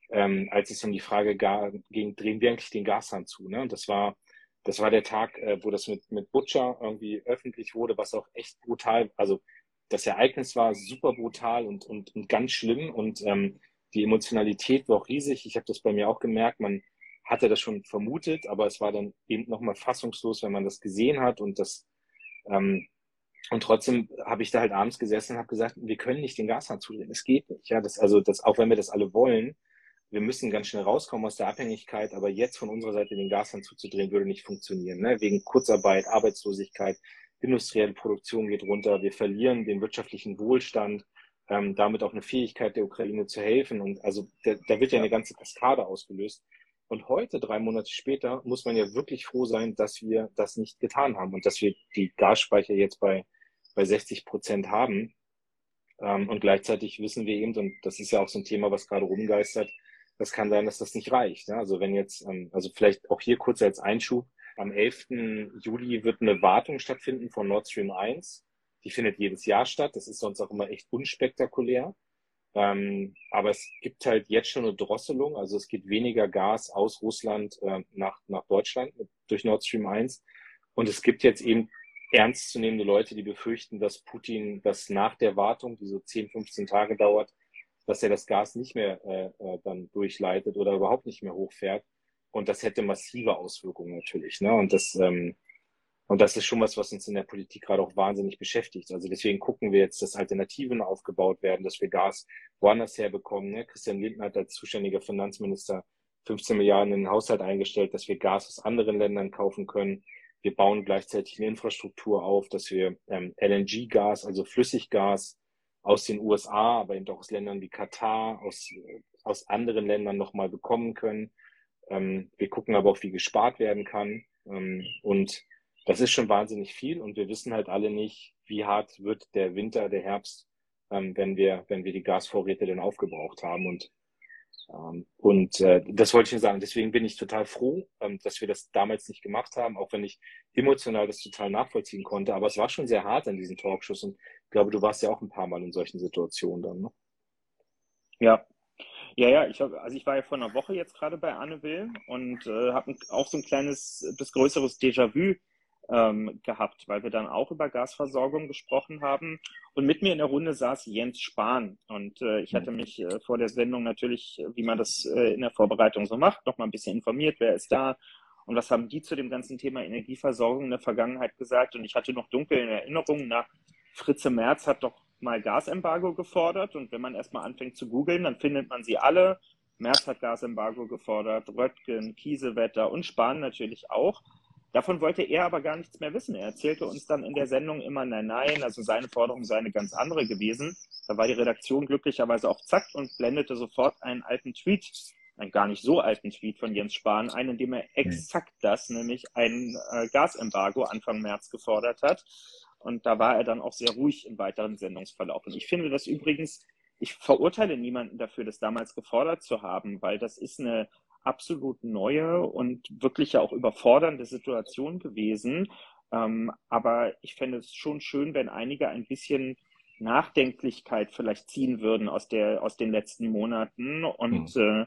ähm, als es um die Frage ging, drehen wir eigentlich den Gashahn zu. Ne? Und das war, das war der Tag, äh, wo das mit, mit Butcher irgendwie öffentlich wurde, was auch echt brutal, also das Ereignis war super brutal und, und, und ganz schlimm und ähm, die Emotionalität war auch riesig. Ich habe das bei mir auch gemerkt. Man hatte das schon vermutet, aber es war dann eben nochmal fassungslos, wenn man das gesehen hat und das, ähm, und trotzdem habe ich da halt abends gesessen und habe gesagt, wir können nicht den Gashahn zudrehen. Es geht nicht. Ja, das, also das, auch wenn wir das alle wollen, wir müssen ganz schnell rauskommen aus der Abhängigkeit, aber jetzt von unserer Seite den Gashahn zuzudrehen, würde nicht funktionieren. Ne? Wegen Kurzarbeit, Arbeitslosigkeit, industrielle Produktion geht runter, wir verlieren den wirtschaftlichen Wohlstand, ähm, damit auch eine Fähigkeit der Ukraine zu helfen. Und also da, da wird ja eine ganze Kaskade ausgelöst. Und heute, drei Monate später, muss man ja wirklich froh sein, dass wir das nicht getan haben und dass wir die Gasspeicher jetzt bei, bei 60 Prozent haben. Ähm, und gleichzeitig wissen wir eben, und das ist ja auch so ein Thema, was gerade rumgeistert, das kann sein, dass das nicht reicht. Ja? Also wenn jetzt, ähm, also vielleicht auch hier kurz als Einschub, am 11. Juli wird eine Wartung stattfinden von Nord Stream 1. Die findet jedes Jahr statt. Das ist sonst auch immer echt unspektakulär. Ähm, aber es gibt halt jetzt schon eine Drosselung. Also es geht weniger Gas aus Russland äh, nach, nach Deutschland durch Nord Stream 1. Und es gibt jetzt eben ernstzunehmende Leute, die befürchten, dass Putin das nach der Wartung, die so 10, 15 Tage dauert, dass er das Gas nicht mehr äh, äh, dann durchleitet oder überhaupt nicht mehr hochfährt. Und das hätte massive Auswirkungen natürlich. Ne? Und das ähm, und das ist schon was, was uns in der Politik gerade auch wahnsinnig beschäftigt. Also deswegen gucken wir jetzt, dass Alternativen aufgebaut werden, dass wir Gas woanders herbekommen. Ne? Christian Lindner hat als zuständiger Finanzminister 15 Milliarden in den Haushalt eingestellt, dass wir Gas aus anderen Ländern kaufen können. Wir bauen gleichzeitig eine Infrastruktur auf, dass wir ähm, LNG-Gas, also Flüssiggas aus den USA, aber eben auch aus Ländern wie Katar, aus, aus anderen Ländern nochmal bekommen können. Ähm, wir gucken aber auch, wie gespart werden kann. Ähm, und das ist schon wahnsinnig viel und wir wissen halt alle nicht, wie hart wird der Winter, der Herbst, ähm, wenn wir, wenn wir die Gasvorräte denn aufgebraucht haben und ähm, und äh, das wollte ich nur sagen. Deswegen bin ich total froh, ähm, dass wir das damals nicht gemacht haben, auch wenn ich emotional das total nachvollziehen konnte. Aber es war schon sehr hart an diesen Talkshows und ich glaube, du warst ja auch ein paar Mal in solchen Situationen dann. Ne? Ja, ja, ja, ich hab, also ich war ja vor einer Woche jetzt gerade bei Anne Will und äh, habe auch so ein kleines, bis größeres Déjà-vu ähm, gehabt, weil wir dann auch über Gasversorgung gesprochen haben. Und mit mir in der Runde saß Jens Spahn. Und äh, ich hatte mich äh, vor der Sendung natürlich, wie man das äh, in der Vorbereitung so macht, noch mal ein bisschen informiert, wer ist da und was haben die zu dem ganzen Thema Energieversorgung in der Vergangenheit gesagt. Und ich hatte noch dunkel in Erinnerung, na, Fritze Merz hat doch mal Gasembargo gefordert. Und wenn man erstmal anfängt zu googeln, dann findet man sie alle. Merz hat Gasembargo gefordert, Röttgen, Kiesewetter und Spahn natürlich auch. Davon wollte er aber gar nichts mehr wissen. Er erzählte uns dann in der Sendung immer, nein, nein, also seine Forderung sei eine ganz andere gewesen. Da war die Redaktion glücklicherweise auch zack und blendete sofort einen alten Tweet, einen gar nicht so alten Tweet von Jens Spahn ein, in dem er exakt das, nämlich ein äh, Gasembargo Anfang März gefordert hat. Und da war er dann auch sehr ruhig im weiteren Sendungsverlauf. Und ich finde das übrigens, ich verurteile niemanden dafür, das damals gefordert zu haben, weil das ist eine absolut neue und wirklich ja auch überfordernde Situation gewesen. Ähm, aber ich fände es schon schön, wenn einige ein bisschen Nachdenklichkeit vielleicht ziehen würden aus der, aus den letzten Monaten und mhm. äh,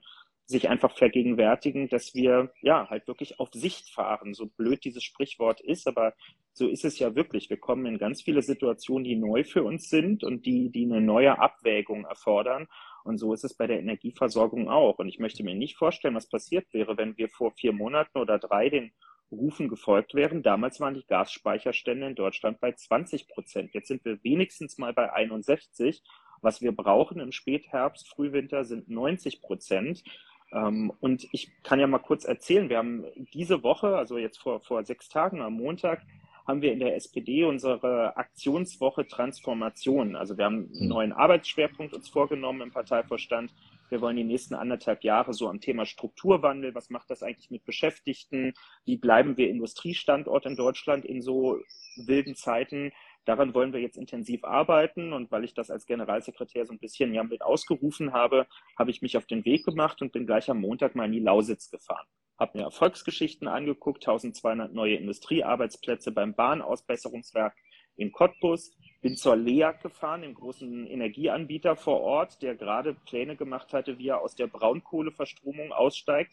sich einfach vergegenwärtigen, dass wir ja halt wirklich auf Sicht fahren. So blöd dieses Sprichwort ist, aber so ist es ja wirklich. Wir kommen in ganz viele Situationen, die neu für uns sind und die, die eine neue Abwägung erfordern. Und so ist es bei der Energieversorgung auch. Und ich möchte mir nicht vorstellen, was passiert wäre, wenn wir vor vier Monaten oder drei den Rufen gefolgt wären. Damals waren die Gasspeicherstände in Deutschland bei 20 Prozent. Jetzt sind wir wenigstens mal bei 61. Was wir brauchen im Spätherbst, Frühwinter sind 90 Prozent. Ähm, und ich kann ja mal kurz erzählen, wir haben diese Woche, also jetzt vor, vor sechs Tagen am Montag, haben wir in der SPD unsere Aktionswoche Transformation. Also wir haben einen hm. neuen Arbeitsschwerpunkt uns vorgenommen im Parteivorstand. Wir wollen die nächsten anderthalb Jahre so am Thema Strukturwandel, was macht das eigentlich mit Beschäftigten, wie bleiben wir Industriestandort in Deutschland in so wilden Zeiten. Daran wollen wir jetzt intensiv arbeiten und weil ich das als Generalsekretär so ein bisschen ja mit ausgerufen habe, habe ich mich auf den Weg gemacht und bin gleich am Montag mal in die Lausitz gefahren. Habe mir Erfolgsgeschichten angeguckt, 1200 neue Industriearbeitsplätze beim Bahnausbesserungswerk in Cottbus, bin zur LEAG gefahren, dem großen Energieanbieter vor Ort, der gerade Pläne gemacht hatte, wie er aus der Braunkohleverstromung aussteigt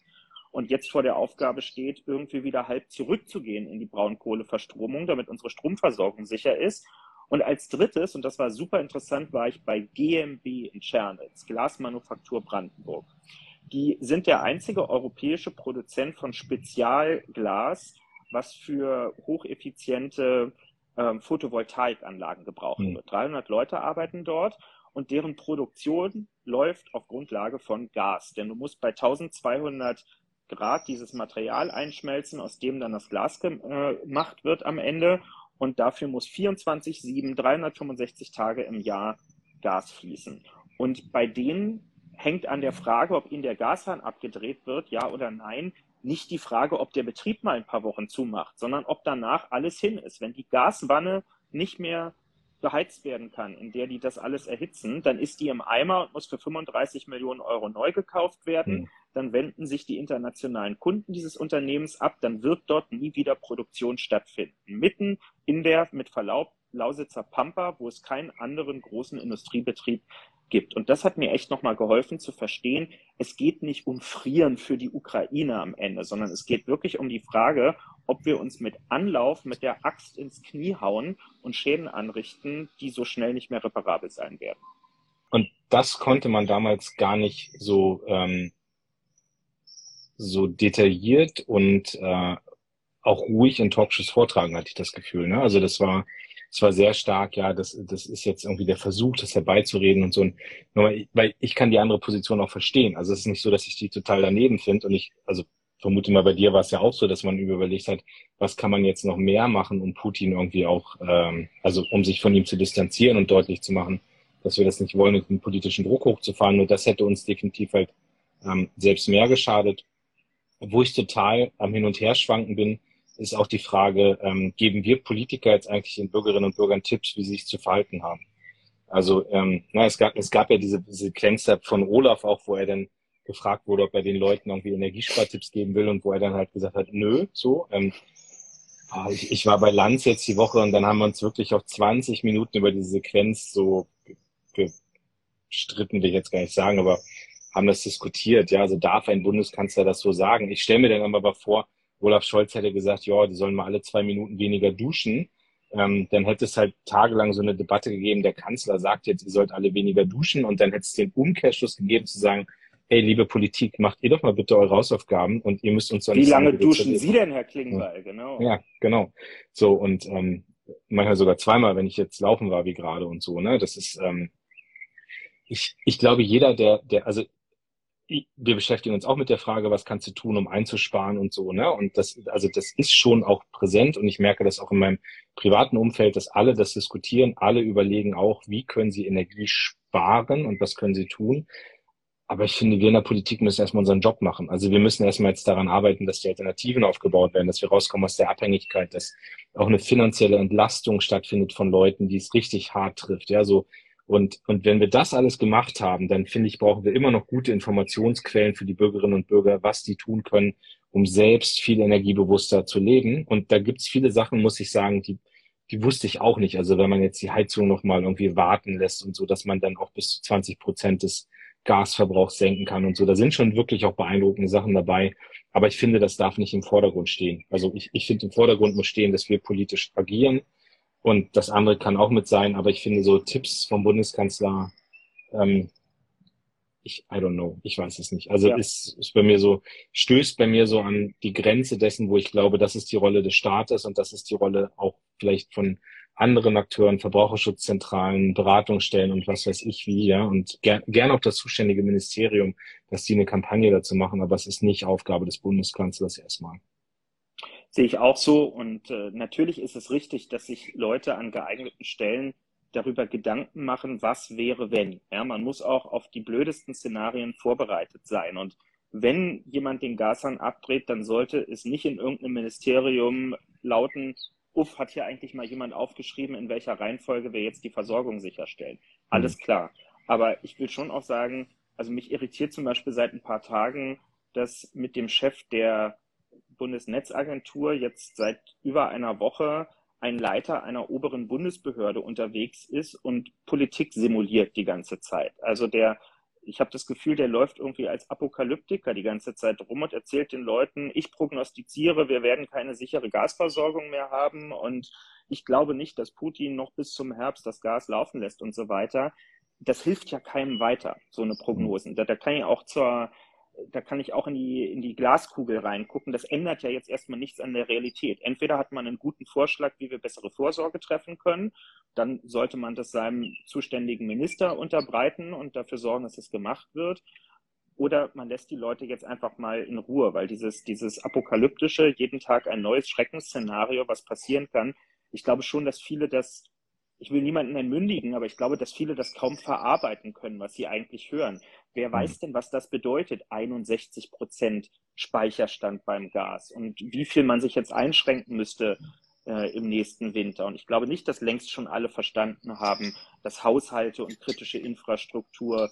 und jetzt vor der Aufgabe steht, irgendwie wieder halb zurückzugehen in die Braunkohleverstromung, damit unsere Stromversorgung sicher ist. Und als drittes, und das war super interessant, war ich bei GMB in Tschernitz, Glasmanufaktur Brandenburg. Die sind der einzige europäische Produzent von Spezialglas, was für hocheffiziente ähm, Photovoltaikanlagen gebraucht mhm. wird. 300 Leute arbeiten dort und deren Produktion läuft auf Grundlage von Gas. Denn du musst bei 1200 Grad dieses Material einschmelzen, aus dem dann das Glas gemacht wird am Ende. Und dafür muss 24-7, 365 Tage im Jahr Gas fließen. Und bei denen hängt an der Frage, ob ihnen der Gashahn abgedreht wird, ja oder nein, nicht die Frage, ob der Betrieb mal ein paar Wochen zumacht, sondern ob danach alles hin ist. Wenn die Gaswanne nicht mehr beheizt werden kann, in der die das alles erhitzen, dann ist die im Eimer und muss für 35 Millionen Euro neu gekauft werden. Mhm. Dann wenden sich die internationalen Kunden dieses Unternehmens ab. Dann wird dort nie wieder Produktion stattfinden. Mitten in der, mit Verlaub, Lausitzer Pampa, wo es keinen anderen großen Industriebetrieb gibt. Und das hat mir echt nochmal geholfen zu verstehen, es geht nicht um Frieren für die Ukraine am Ende, sondern es geht wirklich um die Frage, ob wir uns mit Anlauf, mit der Axt ins Knie hauen und Schäden anrichten, die so schnell nicht mehr reparabel sein werden. Und das konnte man damals gar nicht so, ähm, so detailliert und äh, auch ruhig in Talkshows vortragen, hatte ich das Gefühl. Ne? Also das war, es war sehr stark, ja, das, das ist jetzt irgendwie der Versuch, das herbeizureden und so. Und weil ich kann die andere Position auch verstehen. Also es ist nicht so, dass ich die total daneben finde und ich, also vermute mal, bei dir war es ja auch so, dass man überlegt hat, was kann man jetzt noch mehr machen, um Putin irgendwie auch, ähm, also um sich von ihm zu distanzieren und deutlich zu machen, dass wir das nicht wollen, den politischen Druck hochzufahren. Nur das hätte uns definitiv halt ähm, selbst mehr geschadet. Wo ich total am Hin und Her schwanken bin, ist auch die Frage, ähm, geben wir Politiker jetzt eigentlich den Bürgerinnen und Bürgern Tipps, wie sie sich zu verhalten haben? Also ähm, na, es, gab, es gab ja diese Sequenz von Olaf auch, wo er dann gefragt wurde, ob er den Leuten irgendwie Energiespartipps geben will und wo er dann halt gesagt hat, nö, so. Ähm, ah, ich, ich war bei Lanz jetzt die Woche und dann haben wir uns wirklich auch 20 Minuten über diese Sequenz so gestritten, will ich jetzt gar nicht sagen, aber haben das diskutiert. Ja, also darf ein Bundeskanzler das so sagen? Ich stelle mir dann aber vor, Olaf Scholz hätte gesagt, ja, die sollen mal alle zwei Minuten weniger duschen, ähm, dann hätte es halt tagelang so eine Debatte gegeben, der Kanzler sagt jetzt, ihr sollt alle weniger duschen und dann hätte es den Umkehrschluss gegeben zu sagen, hey, liebe Politik, macht ihr doch mal bitte eure Hausaufgaben und ihr müsst uns Wie lange duschen Sie denn, Herr Klingbeil? Genau. Ja, genau. So und ähm, manchmal sogar zweimal, wenn ich jetzt laufen war wie gerade und so, ne? Das ist, ähm, ich, ich glaube, jeder, der, der, also wir beschäftigen uns auch mit der Frage, was kannst du tun, um einzusparen und so, ne? Und das, also das ist schon auch präsent und ich merke das auch in meinem privaten Umfeld, dass alle das diskutieren, alle überlegen auch, wie können sie Energie sparen und was können sie tun. Aber ich finde, wir in der Politik müssen erstmal unseren Job machen. Also wir müssen erstmal jetzt daran arbeiten, dass die Alternativen aufgebaut werden, dass wir rauskommen aus der Abhängigkeit, dass auch eine finanzielle Entlastung stattfindet von Leuten, die es richtig hart trifft. Ja, so und, und wenn wir das alles gemacht haben, dann finde ich, brauchen wir immer noch gute Informationsquellen für die Bürgerinnen und Bürger, was die tun können, um selbst viel energiebewusster zu leben. Und da gibt's viele Sachen, muss ich sagen, die, die wusste ich auch nicht. Also wenn man jetzt die Heizung nochmal irgendwie warten lässt und so, dass man dann auch bis zu 20 Prozent des Gasverbrauchs senken kann und so. Da sind schon wirklich auch beeindruckende Sachen dabei. Aber ich finde, das darf nicht im Vordergrund stehen. Also ich, ich finde, im Vordergrund muss stehen, dass wir politisch agieren und das andere kann auch mit sein, aber ich finde so Tipps vom Bundeskanzler, ähm, ich, I don't know, ich weiß es nicht. Also ja. ist, ist bei mir so, stößt bei mir so an die Grenze dessen, wo ich glaube, das ist die Rolle des Staates und das ist die Rolle auch vielleicht von anderen Akteuren, Verbraucherschutzzentralen, Beratungsstellen und was weiß ich wie, ja, und ger gern auch das zuständige Ministerium, dass die eine Kampagne dazu machen, aber es ist nicht Aufgabe des Bundeskanzlers erstmal. Sehe ich auch so. Und äh, natürlich ist es richtig, dass sich Leute an geeigneten Stellen darüber Gedanken machen, was wäre, wenn. Ja, man muss auch auf die blödesten Szenarien vorbereitet sein. Und wenn jemand den Gashahn abdreht, dann sollte es nicht in irgendeinem Ministerium lauten, uff, hat hier eigentlich mal jemand aufgeschrieben, in welcher Reihenfolge wir jetzt die Versorgung sicherstellen. Alles mhm. klar. Aber ich will schon auch sagen, also mich irritiert zum Beispiel seit ein paar Tagen, dass mit dem Chef der Bundesnetzagentur jetzt seit über einer Woche ein Leiter einer oberen Bundesbehörde unterwegs ist und Politik simuliert die ganze Zeit. Also der, ich habe das Gefühl, der läuft irgendwie als Apokalyptiker die ganze Zeit rum und erzählt den Leuten, ich prognostiziere, wir werden keine sichere Gasversorgung mehr haben und ich glaube nicht, dass Putin noch bis zum Herbst das Gas laufen lässt und so weiter. Das hilft ja keinem weiter, so eine Prognosen. Da, da kann ja auch zur da kann ich auch in die, in die Glaskugel reingucken. Das ändert ja jetzt erstmal nichts an der Realität. Entweder hat man einen guten Vorschlag, wie wir bessere Vorsorge treffen können, dann sollte man das seinem zuständigen Minister unterbreiten und dafür sorgen, dass es gemacht wird. Oder man lässt die Leute jetzt einfach mal in Ruhe, weil dieses, dieses apokalyptische, jeden Tag ein neues Schreckensszenario, was passieren kann, ich glaube schon, dass viele das ich will niemanden entmündigen, aber ich glaube, dass viele das kaum verarbeiten können, was sie eigentlich hören. Wer weiß mhm. denn, was das bedeutet? 61 Prozent Speicherstand beim Gas und wie viel man sich jetzt einschränken müsste äh, im nächsten Winter. Und ich glaube nicht, dass längst schon alle verstanden haben, dass Haushalte und kritische Infrastruktur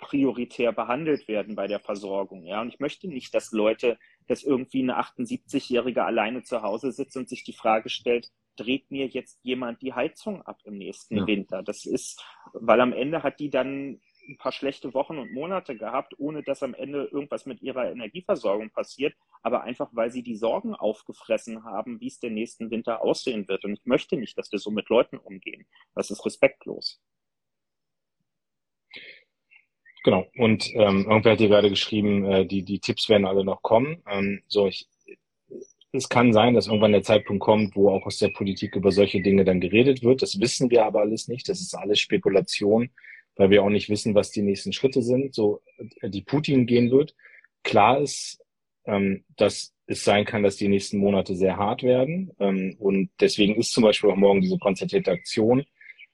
prioritär behandelt werden bei der Versorgung. Ja, und ich möchte nicht, dass Leute, dass irgendwie eine 78-Jährige alleine zu Hause sitzt und sich die Frage stellt, dreht mir jetzt jemand die Heizung ab im nächsten ja. Winter. Das ist, weil am Ende hat die dann ein paar schlechte Wochen und Monate gehabt, ohne dass am Ende irgendwas mit ihrer Energieversorgung passiert, aber einfach, weil sie die Sorgen aufgefressen haben, wie es den nächsten Winter aussehen wird. Und ich möchte nicht, dass wir so mit Leuten umgehen. Das ist respektlos. Genau. Und ähm, irgendwer hat hier gerade geschrieben, äh, die, die Tipps werden alle noch kommen. Ähm, so, ich, es kann sein, dass irgendwann der Zeitpunkt kommt, wo auch aus der Politik über solche Dinge dann geredet wird. Das wissen wir aber alles nicht. Das ist alles Spekulation, weil wir auch nicht wissen, was die nächsten Schritte sind, so die Putin gehen wird. Klar ist, ähm, dass es sein kann, dass die nächsten Monate sehr hart werden. Ähm, und deswegen ist zum Beispiel auch morgen diese konzertierte Aktion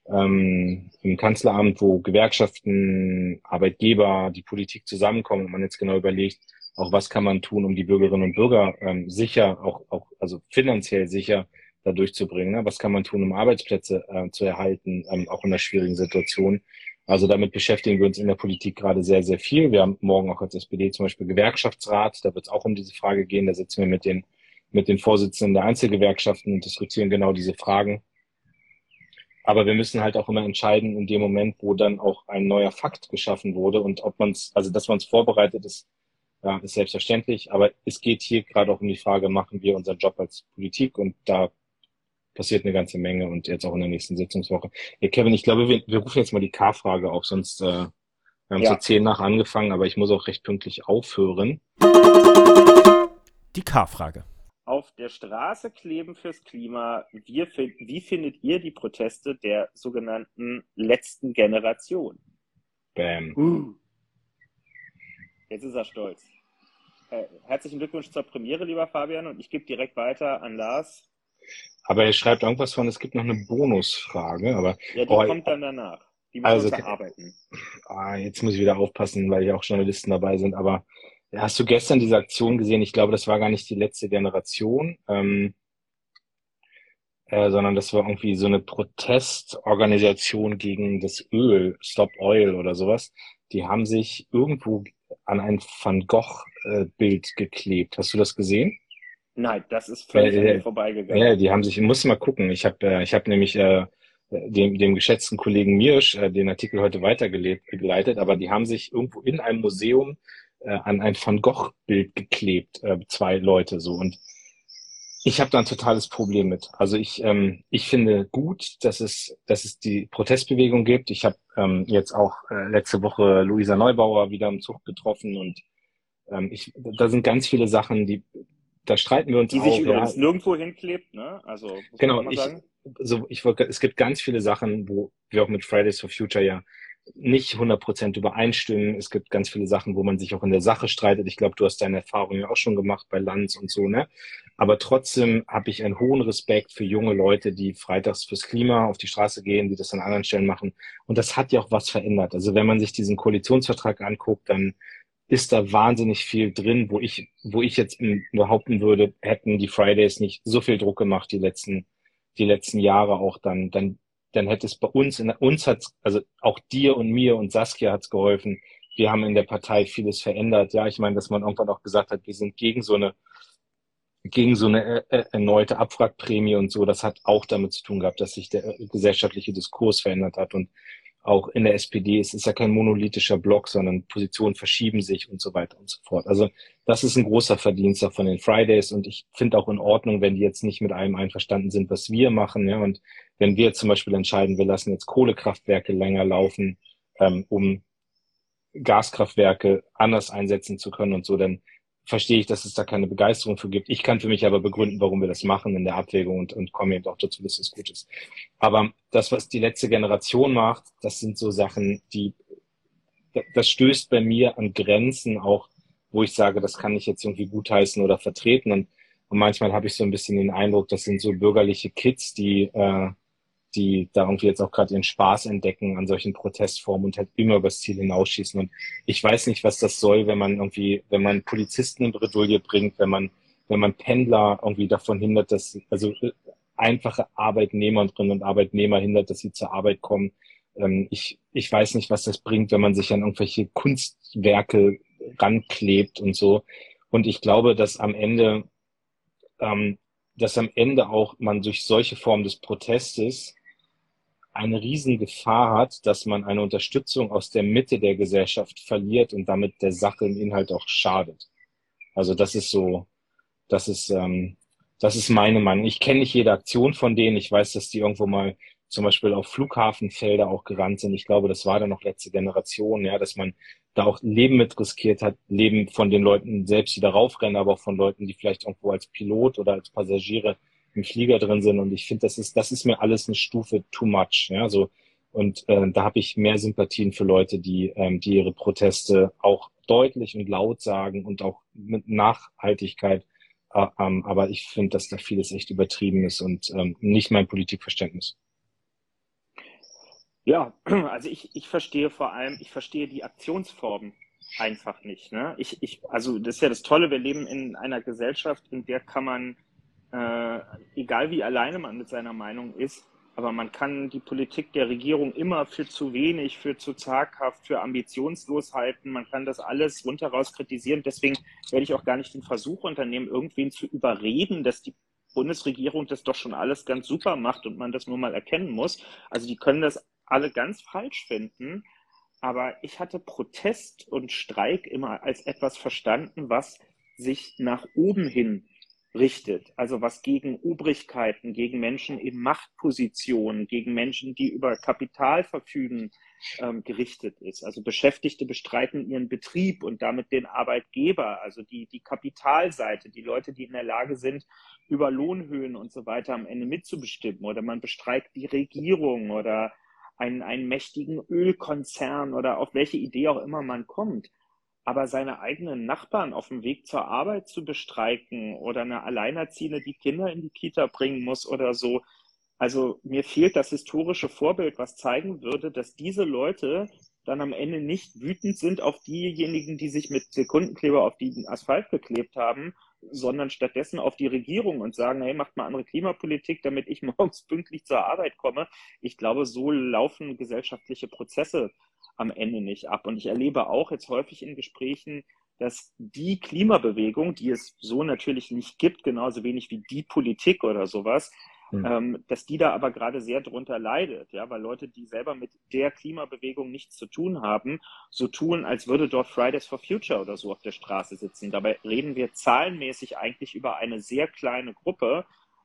ähm, im Kanzleramt, wo Gewerkschaften, Arbeitgeber, die Politik zusammenkommen und man jetzt genau überlegt, auch was kann man tun, um die Bürgerinnen und Bürger ähm, sicher, auch, auch also finanziell sicher da durchzubringen. Ne? Was kann man tun, um Arbeitsplätze äh, zu erhalten, ähm, auch in einer schwierigen Situation. Also damit beschäftigen wir uns in der Politik gerade sehr, sehr viel. Wir haben morgen auch als SPD zum Beispiel Gewerkschaftsrat. Da wird es auch um diese Frage gehen. Da sitzen wir mit den, mit den Vorsitzenden der Einzelgewerkschaften und diskutieren genau diese Fragen. Aber wir müssen halt auch immer entscheiden in dem Moment, wo dann auch ein neuer Fakt geschaffen wurde und ob man es, also dass man es vorbereitet ist, ja, ist selbstverständlich, aber es geht hier gerade auch um die Frage, machen wir unseren Job als Politik und da passiert eine ganze Menge und jetzt auch in der nächsten Sitzungswoche. Ja, Kevin, ich glaube, wir, wir rufen jetzt mal die K-Frage auf, sonst äh, wir haben ja. zu zehn nach angefangen, aber ich muss auch recht pünktlich aufhören. Die K-Frage. Auf der Straße kleben fürs Klima. Wie, wie findet ihr die Proteste der sogenannten letzten Generation? Bam. Uh. Jetzt ist er stolz. Äh, herzlichen Glückwunsch zur Premiere, lieber Fabian, und ich gebe direkt weiter an Lars. Aber er schreibt irgendwas von, es gibt noch eine Bonusfrage, aber. Ja, die oh, kommt dann danach. Die müssen also, wir bearbeiten. Ah, jetzt muss ich wieder aufpassen, weil ja auch Journalisten dabei sind, aber hast du gestern diese Aktion gesehen? Ich glaube, das war gar nicht die letzte Generation, ähm, äh, sondern das war irgendwie so eine Protestorganisation gegen das Öl, Stop Oil oder sowas. Die haben sich irgendwo an ein Van Gogh-Bild geklebt. Hast du das gesehen? Nein, das ist völlig äh, an mir vorbeigegangen. Ja, die haben sich, ich muss mal gucken. Ich habe äh, ich hab nämlich äh, dem, dem geschätzten Kollegen Mirsch äh, den Artikel heute weitergeleitet, aber die haben sich irgendwo in einem Museum äh, an ein Van Gogh-Bild geklebt, äh, zwei Leute so. Und ich habe da ein totales Problem mit. Also ich, ähm, ich finde gut, dass es, dass es die Protestbewegung gibt. Ich habe ähm, jetzt auch äh, letzte Woche Luisa Neubauer wieder im Zug getroffen und ähm, ich, da sind ganz viele Sachen, die da streiten wir uns die auch. Die sich übrigens ja. nirgendwo hinklebt, ne? Also genau, ich, so ich wollte, es gibt ganz viele Sachen, wo wir auch mit Fridays for Future ja nicht 100% übereinstimmen. Es gibt ganz viele Sachen, wo man sich auch in der Sache streitet. Ich glaube, du hast deine Erfahrungen ja auch schon gemacht bei Lanz und so, ne? Aber trotzdem habe ich einen hohen Respekt für junge Leute, die freitags fürs Klima auf die Straße gehen, die das an anderen Stellen machen. Und das hat ja auch was verändert. Also wenn man sich diesen Koalitionsvertrag anguckt, dann ist da wahnsinnig viel drin, wo ich, wo ich jetzt behaupten würde, hätten die Fridays nicht so viel Druck gemacht die letzten, die letzten Jahre auch dann, dann dann hätte es bei uns, in, uns hat also auch dir und mir und Saskia hat's geholfen. Wir haben in der Partei vieles verändert. Ja, ich meine, dass man irgendwann auch gesagt hat, wir sind gegen so eine gegen so eine äh, äh, erneute Abwrackprämie und so. Das hat auch damit zu tun gehabt, dass sich der gesellschaftliche Diskurs verändert hat und auch in der SPD, es ist ja kein monolithischer Block, sondern Positionen verschieben sich und so weiter und so fort. Also das ist ein großer Verdienst von den Fridays und ich finde auch in Ordnung, wenn die jetzt nicht mit allem einverstanden sind, was wir machen. Ja, und wenn wir zum Beispiel entscheiden, wir lassen jetzt Kohlekraftwerke länger laufen, ähm, um Gaskraftwerke anders einsetzen zu können und so, dann verstehe ich, dass es da keine Begeisterung für gibt. Ich kann für mich aber begründen, warum wir das machen in der Abwägung und, und komme eben auch dazu, dass es gut ist. Aber das, was die letzte Generation macht, das sind so Sachen, die, das stößt bei mir an Grenzen auch, wo ich sage, das kann ich jetzt irgendwie gutheißen oder vertreten. Und, und manchmal habe ich so ein bisschen den Eindruck, das sind so bürgerliche Kids, die, äh, die da irgendwie jetzt auch gerade ihren Spaß entdecken an solchen Protestformen und halt immer übers Ziel hinausschießen. Und ich weiß nicht, was das soll, wenn man irgendwie, wenn man Polizisten in Bredouille bringt, wenn man, wenn man Pendler irgendwie davon hindert, dass, also äh, einfache Arbeitnehmerinnen und Arbeitnehmer hindert, dass sie zur Arbeit kommen. Ähm, ich, ich weiß nicht, was das bringt, wenn man sich an irgendwelche Kunstwerke ranklebt und so. Und ich glaube, dass am Ende, ähm, dass am Ende auch man durch solche Formen des Protestes eine Riesengefahr hat, dass man eine Unterstützung aus der Mitte der Gesellschaft verliert und damit der Sache im Inhalt auch schadet. Also das ist so, das ist, ähm, das ist meine Meinung. Ich kenne nicht jede Aktion von denen. Ich weiß, dass die irgendwo mal zum Beispiel auf Flughafenfelder auch gerannt sind. Ich glaube, das war dann noch letzte Generation, ja, dass man da auch Leben mit riskiert hat, Leben von den Leuten selbst, die darauf rennen, aber auch von Leuten, die vielleicht irgendwo als Pilot oder als Passagiere im Flieger drin sind. Und ich finde, das ist, das ist mir alles eine Stufe too much. Ja, so. Und äh, da habe ich mehr Sympathien für Leute, die, ähm, die ihre Proteste auch deutlich und laut sagen und auch mit Nachhaltigkeit. Äh, ähm, aber ich finde, dass da vieles echt übertrieben ist und ähm, nicht mein Politikverständnis. Ja, also ich, ich verstehe vor allem, ich verstehe die Aktionsformen einfach nicht. Ne? Ich, ich, also das ist ja das Tolle, wir leben in einer Gesellschaft, in der kann man äh, egal wie alleine man mit seiner Meinung ist, aber man kann die Politik der Regierung immer für zu wenig, für zu zaghaft, für ambitionslos halten. Man kann das alles rundheraus kritisieren. Deswegen werde ich auch gar nicht den Versuch unternehmen, irgendwen zu überreden, dass die Bundesregierung das doch schon alles ganz super macht und man das nur mal erkennen muss. Also die können das alle ganz falsch finden. Aber ich hatte Protest und Streik immer als etwas verstanden, was sich nach oben hin richtet. Also was gegen Obrigkeiten, gegen Menschen in Machtpositionen, gegen Menschen, die über Kapital verfügen, ähm, gerichtet ist. Also Beschäftigte bestreiten ihren Betrieb und damit den Arbeitgeber, also die, die Kapitalseite, die Leute, die in der Lage sind, über Lohnhöhen und so weiter am Ende mitzubestimmen. Oder man bestreikt die Regierung oder einen, einen mächtigen Ölkonzern oder auf welche Idee auch immer man kommt. Aber seine eigenen Nachbarn auf dem Weg zur Arbeit zu bestreiken oder eine Alleinerziehende, die Kinder in die Kita bringen muss oder so. Also mir fehlt das historische Vorbild, was zeigen würde, dass diese Leute dann am Ende nicht wütend sind auf diejenigen, die sich mit Sekundenkleber auf den Asphalt geklebt haben, sondern stattdessen auf die Regierung und sagen, hey, macht mal andere Klimapolitik, damit ich morgens pünktlich zur Arbeit komme. Ich glaube, so laufen gesellschaftliche Prozesse am Ende nicht ab. Und ich erlebe auch jetzt häufig in Gesprächen, dass die Klimabewegung, die es so natürlich nicht gibt, genauso wenig wie die Politik oder sowas, mhm. ähm, dass die da aber gerade sehr drunter leidet, ja, weil Leute, die selber mit der Klimabewegung nichts zu tun haben, so tun, als würde dort Fridays for Future oder so auf der Straße sitzen. Dabei reden wir zahlenmäßig eigentlich über eine sehr kleine Gruppe,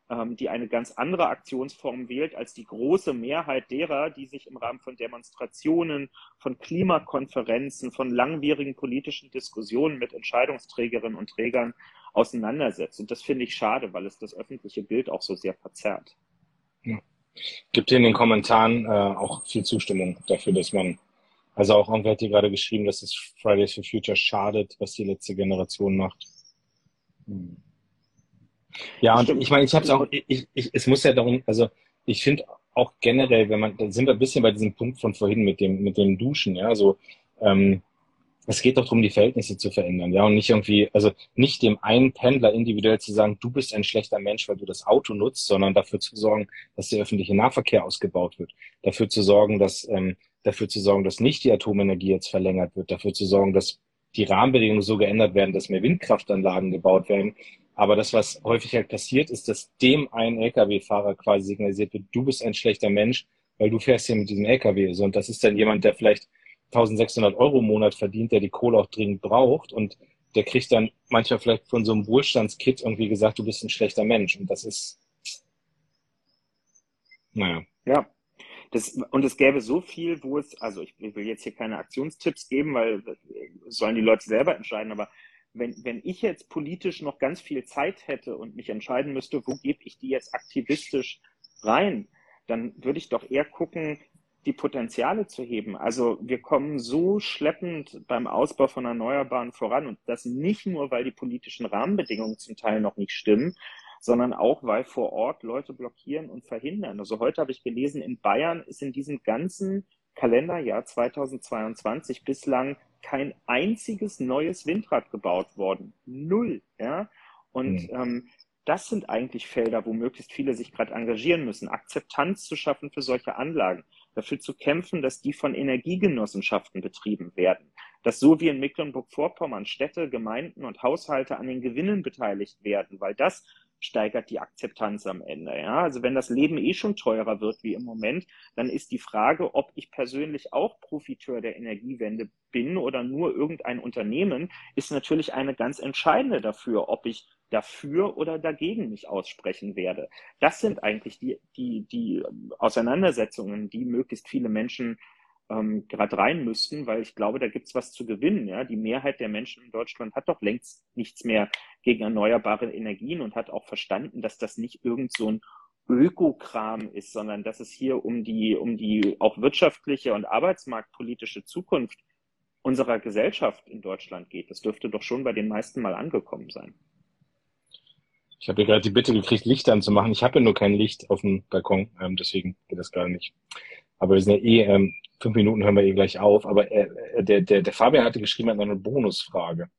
ähm, die eine ganz andere Aktionsform wählt als die große Mehrheit derer, die sich im Rahmen von Demonstrationen, von Klimakonferenzen, von langwierigen politischen Diskussionen mit Entscheidungsträgerinnen und Trägern auseinandersetzt. Und das finde ich schade, weil es das öffentliche Bild auch so sehr verzerrt. Ja. Gibt hier in den Kommentaren äh, auch viel Zustimmung dafür, dass man, also auch irgendwer hat hier gerade geschrieben, dass es Fridays for Future schadet, was die letzte Generation macht. Hm. Ja, und ich meine, ich habe es auch, ich, ich, es muss ja darum, also ich finde auch generell, wenn man, da sind wir ein bisschen bei diesem Punkt von vorhin mit dem, mit dem Duschen, ja, so, ähm, es geht doch darum, die Verhältnisse zu verändern, ja, und nicht irgendwie, also nicht dem einen Pendler individuell zu sagen, du bist ein schlechter Mensch, weil du das Auto nutzt, sondern dafür zu sorgen, dass der öffentliche Nahverkehr ausgebaut wird, dafür zu sorgen, dass, ähm, dafür zu sorgen, dass nicht die Atomenergie jetzt verlängert wird, dafür zu sorgen, dass die Rahmenbedingungen so geändert werden, dass mehr Windkraftanlagen gebaut werden, aber das, was häufig halt passiert, ist, dass dem einen Lkw-Fahrer quasi signalisiert wird, du bist ein schlechter Mensch, weil du fährst hier mit diesem Lkw. So, und das ist dann jemand, der vielleicht 1600 Euro im Monat verdient, der die Kohle auch dringend braucht und der kriegt dann manchmal vielleicht von so einem Wohlstandskit irgendwie gesagt, du bist ein schlechter Mensch. Und das ist, naja. Ja, Das, und es gäbe so viel, wo es, also ich, will jetzt hier keine Aktionstipps geben, weil sollen die Leute selber entscheiden, aber wenn, wenn ich jetzt politisch noch ganz viel Zeit hätte und mich entscheiden müsste, wo gebe ich die jetzt aktivistisch rein, dann würde ich doch eher gucken, die Potenziale zu heben. Also wir kommen so schleppend beim Ausbau von Erneuerbaren voran und das nicht nur, weil die politischen Rahmenbedingungen zum Teil noch nicht stimmen, sondern auch, weil vor Ort Leute blockieren und verhindern. Also heute habe ich gelesen, in Bayern ist in diesem ganzen Kalenderjahr 2022 bislang kein einziges neues Windrad gebaut worden. Null, ja. Und mhm. ähm, das sind eigentlich Felder, wo möglichst viele sich gerade engagieren müssen, Akzeptanz zu schaffen für solche Anlagen, dafür zu kämpfen, dass die von Energiegenossenschaften betrieben werden, dass so wie in Mecklenburg-Vorpommern Städte, Gemeinden und Haushalte an den Gewinnen beteiligt werden, weil das steigert die Akzeptanz am Ende. Ja? Also wenn das Leben eh schon teurer wird wie im Moment, dann ist die Frage, ob ich persönlich auch Profiteur der Energiewende bin oder nur irgendein Unternehmen, ist natürlich eine ganz entscheidende dafür, ob ich dafür oder dagegen mich aussprechen werde. Das sind eigentlich die, die, die Auseinandersetzungen, die möglichst viele Menschen ähm, gerade rein müssten, weil ich glaube, da gibt es was zu gewinnen. Ja? Die Mehrheit der Menschen in Deutschland hat doch längst nichts mehr gegen erneuerbare Energien und hat auch verstanden, dass das nicht irgend so ein Ökokram ist, sondern dass es hier um die, um die auch wirtschaftliche und arbeitsmarktpolitische Zukunft unserer Gesellschaft in Deutschland geht. Das dürfte doch schon bei den meisten mal angekommen sein. Ich habe gerade die Bitte gekriegt, Licht anzumachen. Ich habe ja nur kein Licht auf dem Balkon, ähm, deswegen geht das gar nicht. Aber wir sind ja eh, ähm, fünf Minuten hören wir eh gleich auf. Aber äh, der, der, der Fabian hatte geschrieben, er hat noch eine Bonusfrage.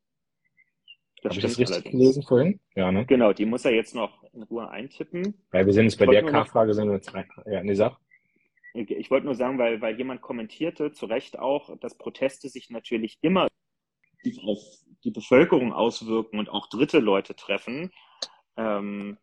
Habe ich das richtig allerdings. gelesen vorhin? Ja, ne? Genau, die muss er jetzt noch in Ruhe eintippen. Ja, wir sind jetzt bei der K-Frage, sind wir jetzt rein. Ja, nee, sag. Ich wollte nur sagen, weil, weil jemand kommentierte, zu Recht auch, dass Proteste sich natürlich immer auf die Bevölkerung auswirken und auch dritte Leute treffen. Ähm,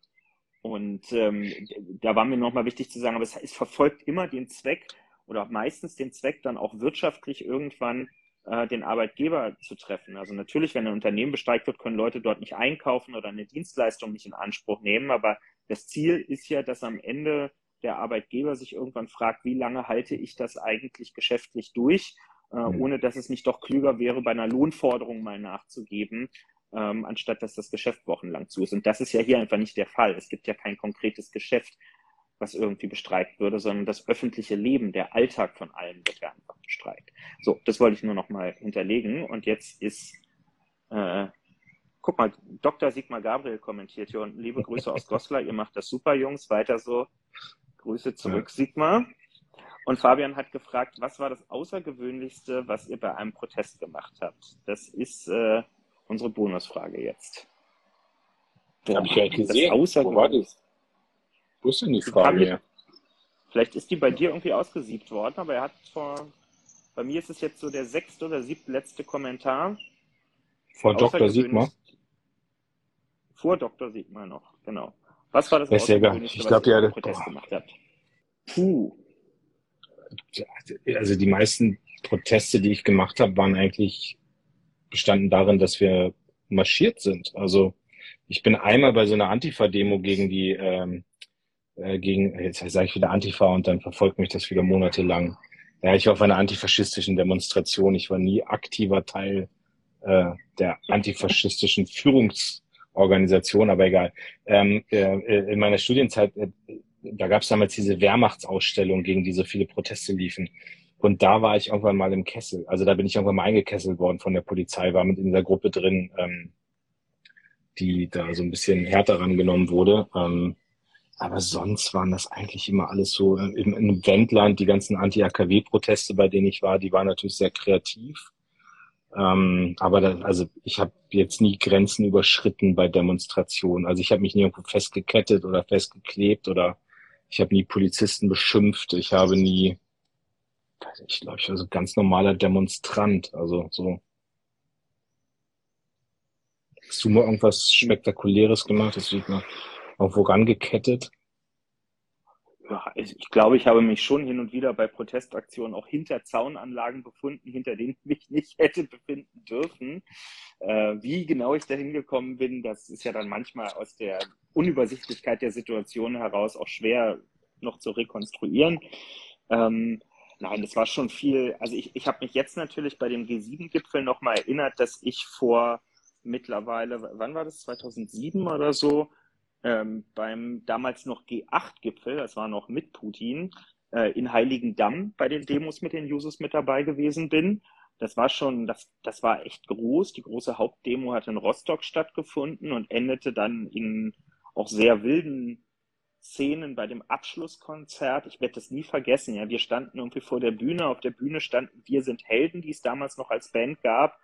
und ähm, da war mir nochmal wichtig zu sagen, aber es, es verfolgt immer den Zweck oder meistens den Zweck, dann auch wirtschaftlich irgendwann äh, den Arbeitgeber zu treffen. Also natürlich, wenn ein Unternehmen bestreikt wird, können Leute dort nicht einkaufen oder eine Dienstleistung nicht in Anspruch nehmen. Aber das Ziel ist ja, dass am Ende der Arbeitgeber sich irgendwann fragt, wie lange halte ich das eigentlich geschäftlich durch, äh, mhm. ohne dass es nicht doch klüger wäre, bei einer Lohnforderung mal nachzugeben, ähm, anstatt dass das Geschäft wochenlang zu ist. Und das ist ja hier einfach nicht der Fall. Es gibt ja kein konkretes Geschäft, was irgendwie bestreikt würde, sondern das öffentliche Leben, der Alltag von allen wird ja einfach bestreikt. So, das wollte ich nur noch mal hinterlegen. Und jetzt ist, äh, guck mal, Dr. Sigmar Gabriel kommentiert hier und liebe Grüße aus Goslar, ihr macht das super, Jungs, weiter so. Grüße zurück, ja. Sigmar. Und Fabian hat gefragt, was war das Außergewöhnlichste, was ihr bei einem Protest gemacht habt? Das ist äh, unsere Bonusfrage jetzt. Habe ich ja gesehen. Wo war das? Wo ist denn die Frage? Vielleicht ist die bei dir irgendwie ausgesiebt worden, aber er hat vor, bei mir ist es jetzt so der sechste oder siebte letzte Kommentar. Vor Dr. Sigmar? Vor Dr. Sigmar noch, genau. Was war das ist ja gar nicht. Ich glaube, ja, Protest boah. gemacht habt? Puh. Also die meisten Proteste, die ich gemacht habe, waren eigentlich bestanden darin, dass wir marschiert sind. Also ich bin einmal bei so einer Antifa-Demo gegen die ähm, äh, gegen, jetzt sage ich wieder Antifa und dann verfolgt mich das wieder monatelang. Ja, ich war auf einer antifaschistischen Demonstration. Ich war nie aktiver Teil äh, der antifaschistischen Führungsorganisation, aber egal. Ähm, äh, in meiner Studienzeit, äh, da gab es damals diese Wehrmachtsausstellung, gegen die so viele Proteste liefen. Und da war ich irgendwann mal im Kessel. Also da bin ich irgendwann mal eingekesselt worden von der Polizei, war mit in dieser Gruppe drin, ähm, die da so ein bisschen härter rangenommen wurde. Ähm, aber sonst waren das eigentlich immer alles so äh, im, im Wendland, die ganzen Anti-AKW-Proteste, bei denen ich war, die waren natürlich sehr kreativ. Ähm, aber da, also ich habe jetzt nie Grenzen überschritten bei Demonstrationen. Also ich habe mich nie irgendwo festgekettet oder festgeklebt oder ich habe nie Polizisten beschimpft. Ich habe nie, ich glaube, ich war so ganz normaler Demonstrant. Also so. Hast du mal irgendwas Spektakuläres gemacht? Das sieht man irgendwo rangekettet? ich glaube, ich habe mich schon hin und wieder bei Protestaktionen auch hinter Zaunanlagen befunden, hinter denen ich mich nicht hätte befinden dürfen. Äh, wie genau ich da hingekommen bin, das ist ja dann manchmal aus der Unübersichtlichkeit der Situation heraus auch schwer noch zu rekonstruieren. Ähm, nein, das war schon viel. Also ich, ich habe mich jetzt natürlich bei dem G7-Gipfel nochmal erinnert, dass ich vor mittlerweile, wann war das, 2007 oder so, ähm, beim damals noch G8-Gipfel, das war noch mit Putin, äh, in Heiligendamm bei den Demos mit den Jusos mit dabei gewesen bin. Das war schon, das, das war echt groß. Die große Hauptdemo hat in Rostock stattgefunden und endete dann in auch sehr wilden Szenen bei dem Abschlusskonzert. Ich werde das nie vergessen. Ja, wir standen irgendwie vor der Bühne. Auf der Bühne standen Wir sind Helden, die es damals noch als Band gab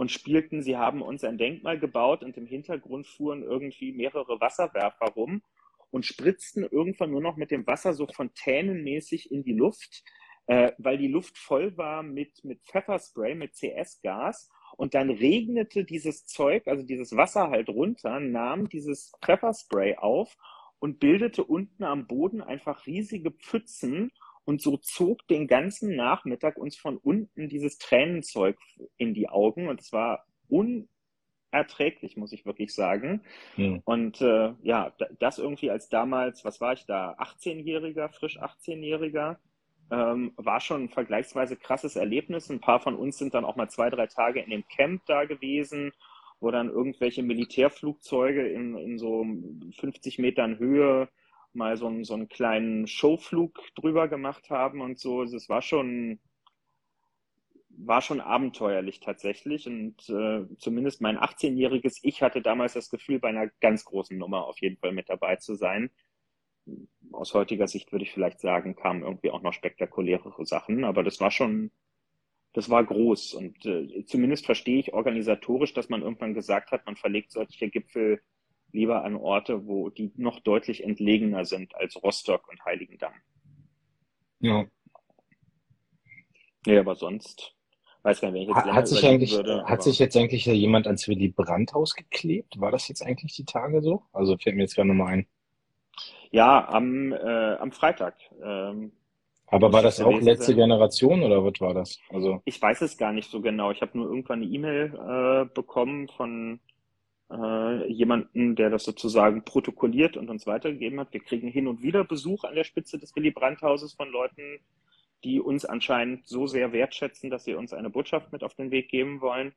und spielten, sie haben uns ein Denkmal gebaut und im Hintergrund fuhren irgendwie mehrere Wasserwerfer rum und spritzten irgendwann nur noch mit dem Wasser so fontänenmäßig in die Luft, äh, weil die Luft voll war mit, mit Pfefferspray, mit CS-Gas. Und dann regnete dieses Zeug, also dieses Wasser halt runter, nahm dieses Pfefferspray auf und bildete unten am Boden einfach riesige Pfützen und so zog den ganzen Nachmittag uns von unten dieses Tränenzeug in die Augen und es war unerträglich, muss ich wirklich sagen. Hm. Und äh, ja, das irgendwie als damals, was war ich da, 18-Jähriger, frisch 18-Jähriger, ähm, war schon ein vergleichsweise krasses Erlebnis. Ein paar von uns sind dann auch mal zwei, drei Tage in dem Camp da gewesen, wo dann irgendwelche Militärflugzeuge in, in so 50 Metern Höhe mal so, einen, so einen kleinen Showflug drüber gemacht haben und so. Also es war schon, war schon abenteuerlich tatsächlich. Und äh, zumindest mein 18-jähriges Ich hatte damals das Gefühl, bei einer ganz großen Nummer auf jeden Fall mit dabei zu sein. Aus heutiger Sicht würde ich vielleicht sagen, kamen irgendwie auch noch spektakulärere Sachen, aber das war schon, das war groß. Und äh, zumindest verstehe ich organisatorisch, dass man irgendwann gesagt hat, man verlegt solche Gipfel lieber an Orte, wo die noch deutlich entlegener sind als Rostock und Heiligendamm. Ja. Nee, aber sonst weiß gar nicht, wenn ich jetzt hat sich eigentlich würde, hat sich jetzt eigentlich jemand ans Willy Brandt-Haus geklebt? War das jetzt eigentlich die Tage so? Also fällt mir jetzt gerade nochmal ein. Ja, am, äh, am Freitag. Ähm, aber war das auch letzte sein. Generation oder was war das? Also ich weiß es gar nicht so genau. Ich habe nur irgendwann eine E-Mail äh, bekommen von äh, jemanden, der das sozusagen protokolliert und uns weitergegeben hat. Wir kriegen hin und wieder Besuch an der Spitze des Willy Brandt-Hauses von Leuten, die uns anscheinend so sehr wertschätzen, dass sie uns eine Botschaft mit auf den Weg geben wollen.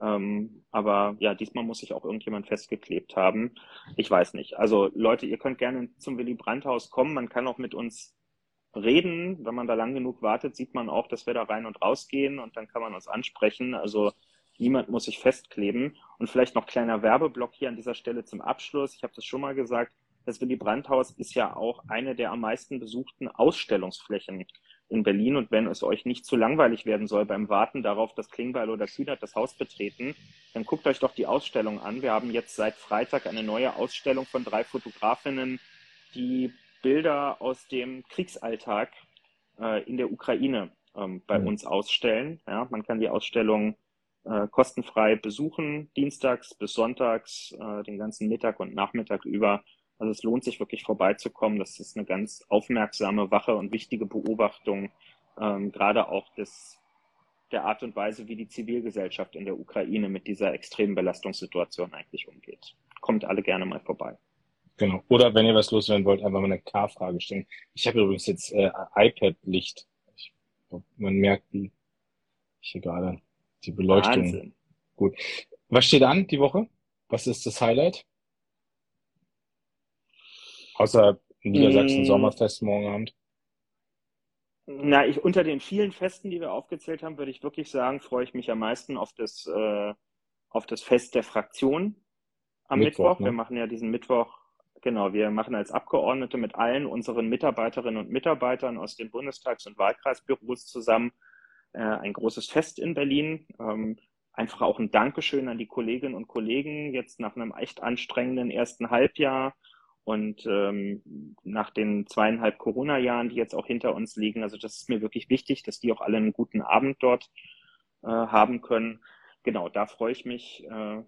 Ähm, aber ja, diesmal muss sich auch irgendjemand festgeklebt haben. Ich weiß nicht. Also Leute, ihr könnt gerne zum Willy Brandt-Haus kommen. Man kann auch mit uns reden. Wenn man da lang genug wartet, sieht man auch, dass wir da rein und raus gehen und dann kann man uns ansprechen. Also Niemand muss sich festkleben. Und vielleicht noch kleiner Werbeblock hier an dieser Stelle zum Abschluss. Ich habe das schon mal gesagt. Das Willy Brandt-Haus ist ja auch eine der am meisten besuchten Ausstellungsflächen in Berlin. Und wenn es euch nicht zu langweilig werden soll beim Warten darauf, dass Klingbeil oder Kühnert das Haus betreten, dann guckt euch doch die Ausstellung an. Wir haben jetzt seit Freitag eine neue Ausstellung von drei Fotografinnen, die Bilder aus dem Kriegsalltag äh, in der Ukraine ähm, bei mhm. uns ausstellen. Ja, man kann die Ausstellung äh, kostenfrei besuchen, dienstags bis sonntags, äh, den ganzen Mittag und Nachmittag über. Also es lohnt sich wirklich vorbeizukommen. Das ist eine ganz aufmerksame, wache und wichtige Beobachtung, ähm, gerade auch des, der Art und Weise, wie die Zivilgesellschaft in der Ukraine mit dieser extremen Belastungssituation eigentlich umgeht. Kommt alle gerne mal vorbei. Genau. Oder wenn ihr was loswerden wollt, einfach mal eine K-Frage stellen. Ich habe übrigens jetzt äh, iPad-Licht. Man merkt, wie ich hier gerade die Beleuchtung. Wahnsinn. Gut. Was steht an die Woche? Was ist das Highlight? Außer Niedersachsen mm. Sommerfest morgen Abend. Na, ich unter den vielen Festen, die wir aufgezählt haben, würde ich wirklich sagen, freue ich mich am meisten auf das, äh, auf das Fest der Fraktion am Mittwoch. Mittwoch. Ne? Wir machen ja diesen Mittwoch, genau, wir machen als Abgeordnete mit allen unseren Mitarbeiterinnen und Mitarbeitern aus den Bundestags- und Wahlkreisbüros zusammen äh, ein großes Fest in Berlin. Ähm, einfach auch ein Dankeschön an die Kolleginnen und Kollegen jetzt nach einem echt anstrengenden ersten Halbjahr und ähm, nach den zweieinhalb Corona-Jahren, die jetzt auch hinter uns liegen. Also das ist mir wirklich wichtig, dass die auch alle einen guten Abend dort äh, haben können. Genau, da freue ich mich äh,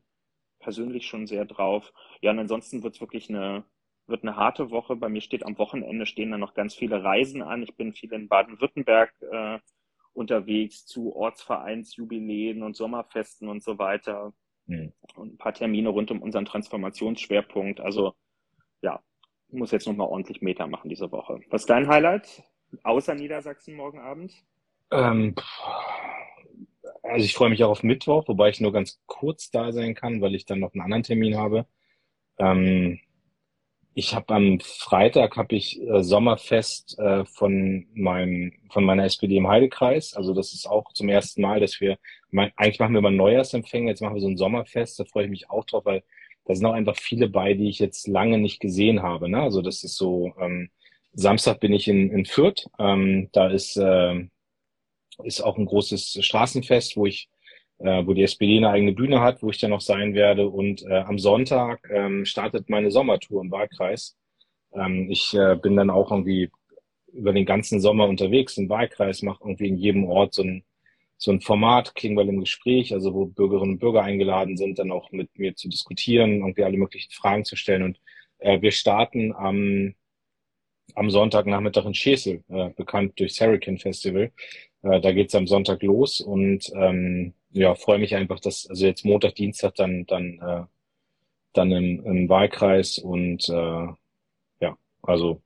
persönlich schon sehr drauf. Ja, und ansonsten wird es wirklich eine wird eine harte Woche. Bei mir steht am Wochenende stehen dann noch ganz viele Reisen an. Ich bin viel in Baden-Württemberg äh, unterwegs zu Ortsvereinsjubiläen und Sommerfesten und so weiter. Mhm. Und ein paar Termine rund um unseren Transformationsschwerpunkt. Also ja, muss jetzt nochmal ordentlich Meter machen diese Woche. Was ist dein Highlight? außer Niedersachsen morgen Abend? Ähm, also ich freue mich auch auf Mittwoch, wobei ich nur ganz kurz da sein kann, weil ich dann noch einen anderen Termin habe. Ähm, ich habe am Freitag habe ich äh, Sommerfest äh, von meinem von meiner SPD im Heidekreis. Also das ist auch zum ersten Mal, dass wir mein, eigentlich machen wir immer Neujahrsempfänge, jetzt machen wir so ein Sommerfest. Da freue ich mich auch drauf, weil da sind auch einfach viele bei, die ich jetzt lange nicht gesehen habe. Ne? Also das ist so. Ähm, Samstag bin ich in, in Fürth. Ähm, da ist äh, ist auch ein großes Straßenfest, wo ich äh, wo die SPD eine eigene Bühne hat, wo ich dann noch sein werde. Und äh, am Sonntag ähm, startet meine Sommertour im Wahlkreis. Ähm, ich äh, bin dann auch irgendwie über den ganzen Sommer unterwegs im Wahlkreis, mache irgendwie in jedem Ort so ein, so ein Format, Klingbeil im Gespräch, also wo Bürgerinnen und Bürger eingeladen sind, dann auch mit mir zu diskutieren, irgendwie alle möglichen Fragen zu stellen. Und äh, wir starten am, am Sonntagnachmittag in Schesel, äh, bekannt durch Hurricane Festival. Äh, da geht's am Sonntag los und ähm, ja, freue mich einfach, dass, also jetzt Montag, Dienstag dann, dann, äh, dann im, im Wahlkreis und äh, ja, also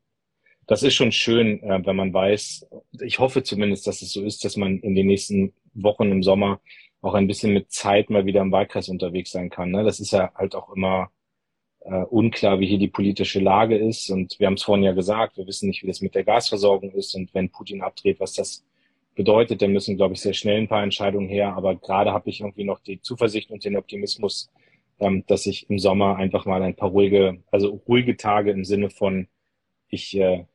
das ist schon schön, äh, wenn man weiß, ich hoffe zumindest, dass es so ist, dass man in den nächsten Wochen im Sommer auch ein bisschen mit Zeit mal wieder im Wahlkreis unterwegs sein kann. Ne? Das ist ja halt auch immer äh, unklar, wie hier die politische Lage ist. Und wir haben es vorhin ja gesagt, wir wissen nicht, wie das mit der Gasversorgung ist und wenn Putin abdreht, was das bedeutet. Da müssen, glaube ich, sehr schnell ein paar Entscheidungen her. Aber gerade habe ich irgendwie noch die Zuversicht und den Optimismus, ähm, dass ich im Sommer einfach mal ein paar ruhige, also ruhige Tage im Sinne von, ich äh,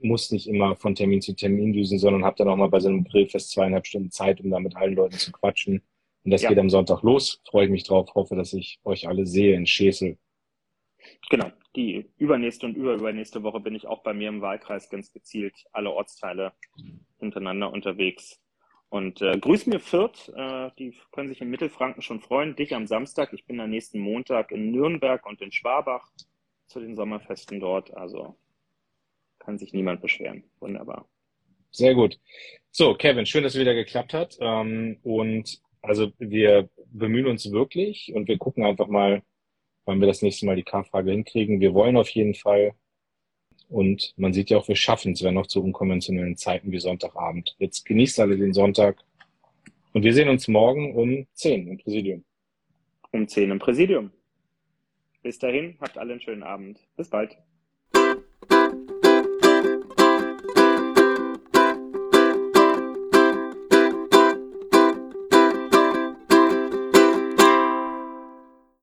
muss nicht immer von Termin zu Termin düsen, sondern habe dann auch mal bei so einem Grillfest zweieinhalb Stunden Zeit, um da mit allen Leuten zu quatschen. Und das ja. geht am Sonntag los. Freue ich mich drauf. Hoffe, dass ich euch alle sehe in Schesel. Genau. Die übernächste und überübernächste Woche bin ich auch bei mir im Wahlkreis ganz gezielt alle Ortsteile hintereinander unterwegs. Und äh, grüß mir Fürth, äh, die können sich in Mittelfranken schon freuen. Dich am Samstag. Ich bin am nächsten Montag in Nürnberg und in Schwabach zu den Sommerfesten dort. Also kann sich niemand beschweren. Wunderbar. Sehr gut. So, Kevin, schön, dass es wieder geklappt hat. Ähm, und also wir bemühen uns wirklich und wir gucken einfach mal, wann wir das nächste Mal die K-Frage hinkriegen. Wir wollen auf jeden Fall und man sieht ja auch, wir schaffen es, wenn noch zu unkonventionellen Zeiten wie Sonntagabend. Jetzt genießt alle den Sonntag. Und wir sehen uns morgen um 10 im Präsidium. Um 10 im Präsidium. Bis dahin, habt alle einen schönen Abend. Bis bald.